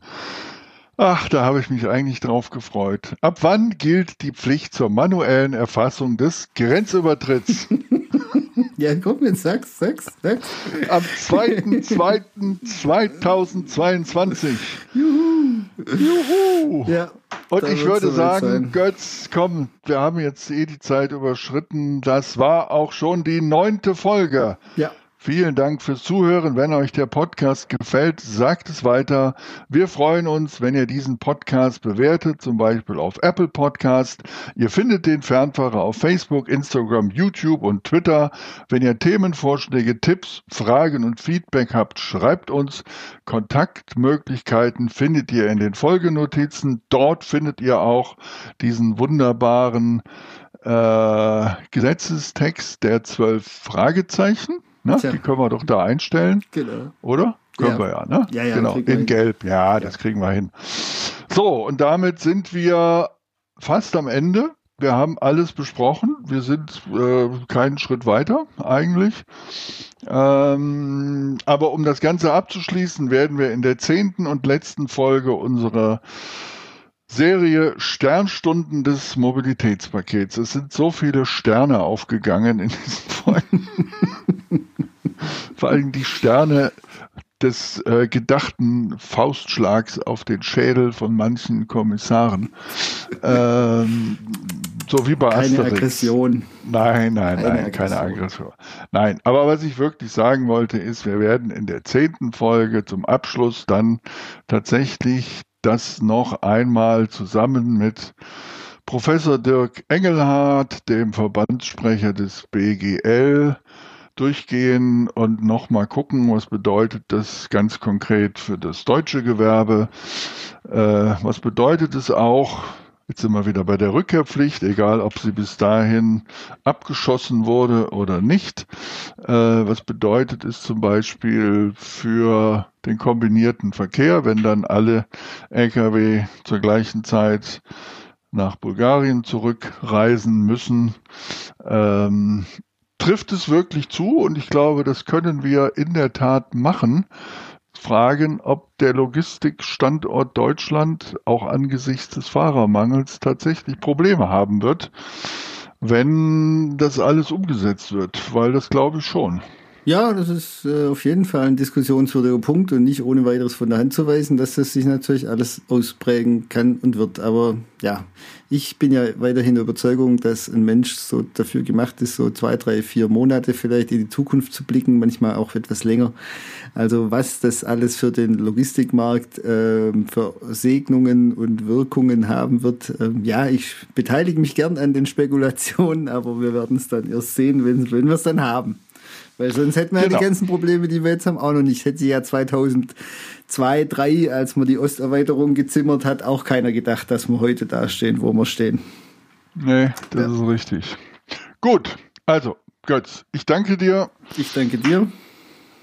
Ach, da habe ich mich eigentlich drauf gefreut. Ab wann gilt die Pflicht zur manuellen Erfassung des Grenzübertritts? ja, komm, jetzt sag's, sag's, sag's. Am 2.2.2022. Juhu. Juhu. Ja, Und ich würde sagen, sein. Götz, komm, wir haben jetzt eh die Zeit überschritten. Das war auch schon die neunte Folge. Ja. Vielen Dank fürs Zuhören. Wenn euch der Podcast gefällt, sagt es weiter. Wir freuen uns, wenn ihr diesen Podcast bewertet, zum Beispiel auf Apple Podcast. Ihr findet den Fernfahrer auf Facebook, Instagram, YouTube und Twitter. Wenn ihr Themenvorschläge, Tipps, Fragen und Feedback habt, schreibt uns. Kontaktmöglichkeiten findet ihr in den Folgenotizen. Dort findet ihr auch diesen wunderbaren äh, Gesetzestext der zwölf Fragezeichen. Ne? Die können wir doch da einstellen. Genau. Oder? Können ja. wir ja, ne? Ja, ja. Genau. In Gelb. Ja, ja, das kriegen wir hin. So, und damit sind wir fast am Ende. Wir haben alles besprochen. Wir sind äh, keinen Schritt weiter eigentlich. Ähm, aber um das Ganze abzuschließen, werden wir in der zehnten und letzten Folge unserer Serie Sternstunden des Mobilitätspakets. Es sind so viele Sterne aufgegangen in diesen Folgen. Vor allem die Sterne des äh, gedachten Faustschlags auf den Schädel von manchen Kommissaren. Ähm, so wie bei keine Asterix. Aggression. Nein, nein, keine nein, Aggression. keine Aggression. Nein, aber was ich wirklich sagen wollte, ist, wir werden in der zehnten Folge zum Abschluss dann tatsächlich das noch einmal zusammen mit Professor Dirk Engelhardt, dem Verbandssprecher des BGL, durchgehen und nochmal gucken, was bedeutet das ganz konkret für das deutsche Gewerbe. Äh, was bedeutet es auch, jetzt sind wir wieder bei der Rückkehrpflicht, egal ob sie bis dahin abgeschossen wurde oder nicht. Äh, was bedeutet es zum Beispiel für den kombinierten Verkehr, wenn dann alle Lkw zur gleichen Zeit nach Bulgarien zurückreisen müssen. Ähm, trifft es wirklich zu und ich glaube, das können wir in der Tat machen. Fragen, ob der Logistikstandort Deutschland auch angesichts des Fahrermangels tatsächlich Probleme haben wird, wenn das alles umgesetzt wird, weil das glaube ich schon. Ja, das ist äh, auf jeden Fall ein diskussionswürdiger Punkt und nicht ohne weiteres von der Hand zu weisen, dass das sich natürlich alles ausprägen kann und wird. Aber ja, ich bin ja weiterhin der Überzeugung, dass ein Mensch so dafür gemacht ist, so zwei, drei, vier Monate vielleicht in die Zukunft zu blicken, manchmal auch etwas länger. Also was das alles für den Logistikmarkt äh, für Segnungen und Wirkungen haben wird, äh, ja, ich beteilige mich gern an den Spekulationen, aber wir werden es dann erst sehen, wenn, wenn wir es dann haben. Weil sonst hätten wir genau. ja die ganzen Probleme, die wir jetzt haben, auch noch nicht. Hätte ja 2002, 2003, als man die Osterweiterung gezimmert hat, auch keiner gedacht, dass wir heute da stehen, wo wir stehen. Nee, das ja. ist richtig. Gut, also Götz, ich danke dir. Ich danke dir.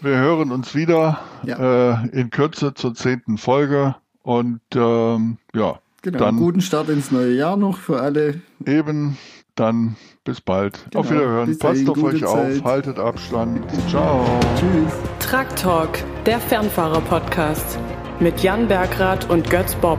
Wir hören uns wieder ja. äh, in Kürze zur zehnten Folge und ähm, ja. Genau, dann guten Start ins neue Jahr noch für alle. Eben, dann bis bald. Genau. Auf Wiederhören. Passt auf euch Zeit. auf. Haltet Abstand. Ciao. Tschüss. Truck Talk, der Fernfahrer-Podcast mit Jan Bergrath und Götz Bob.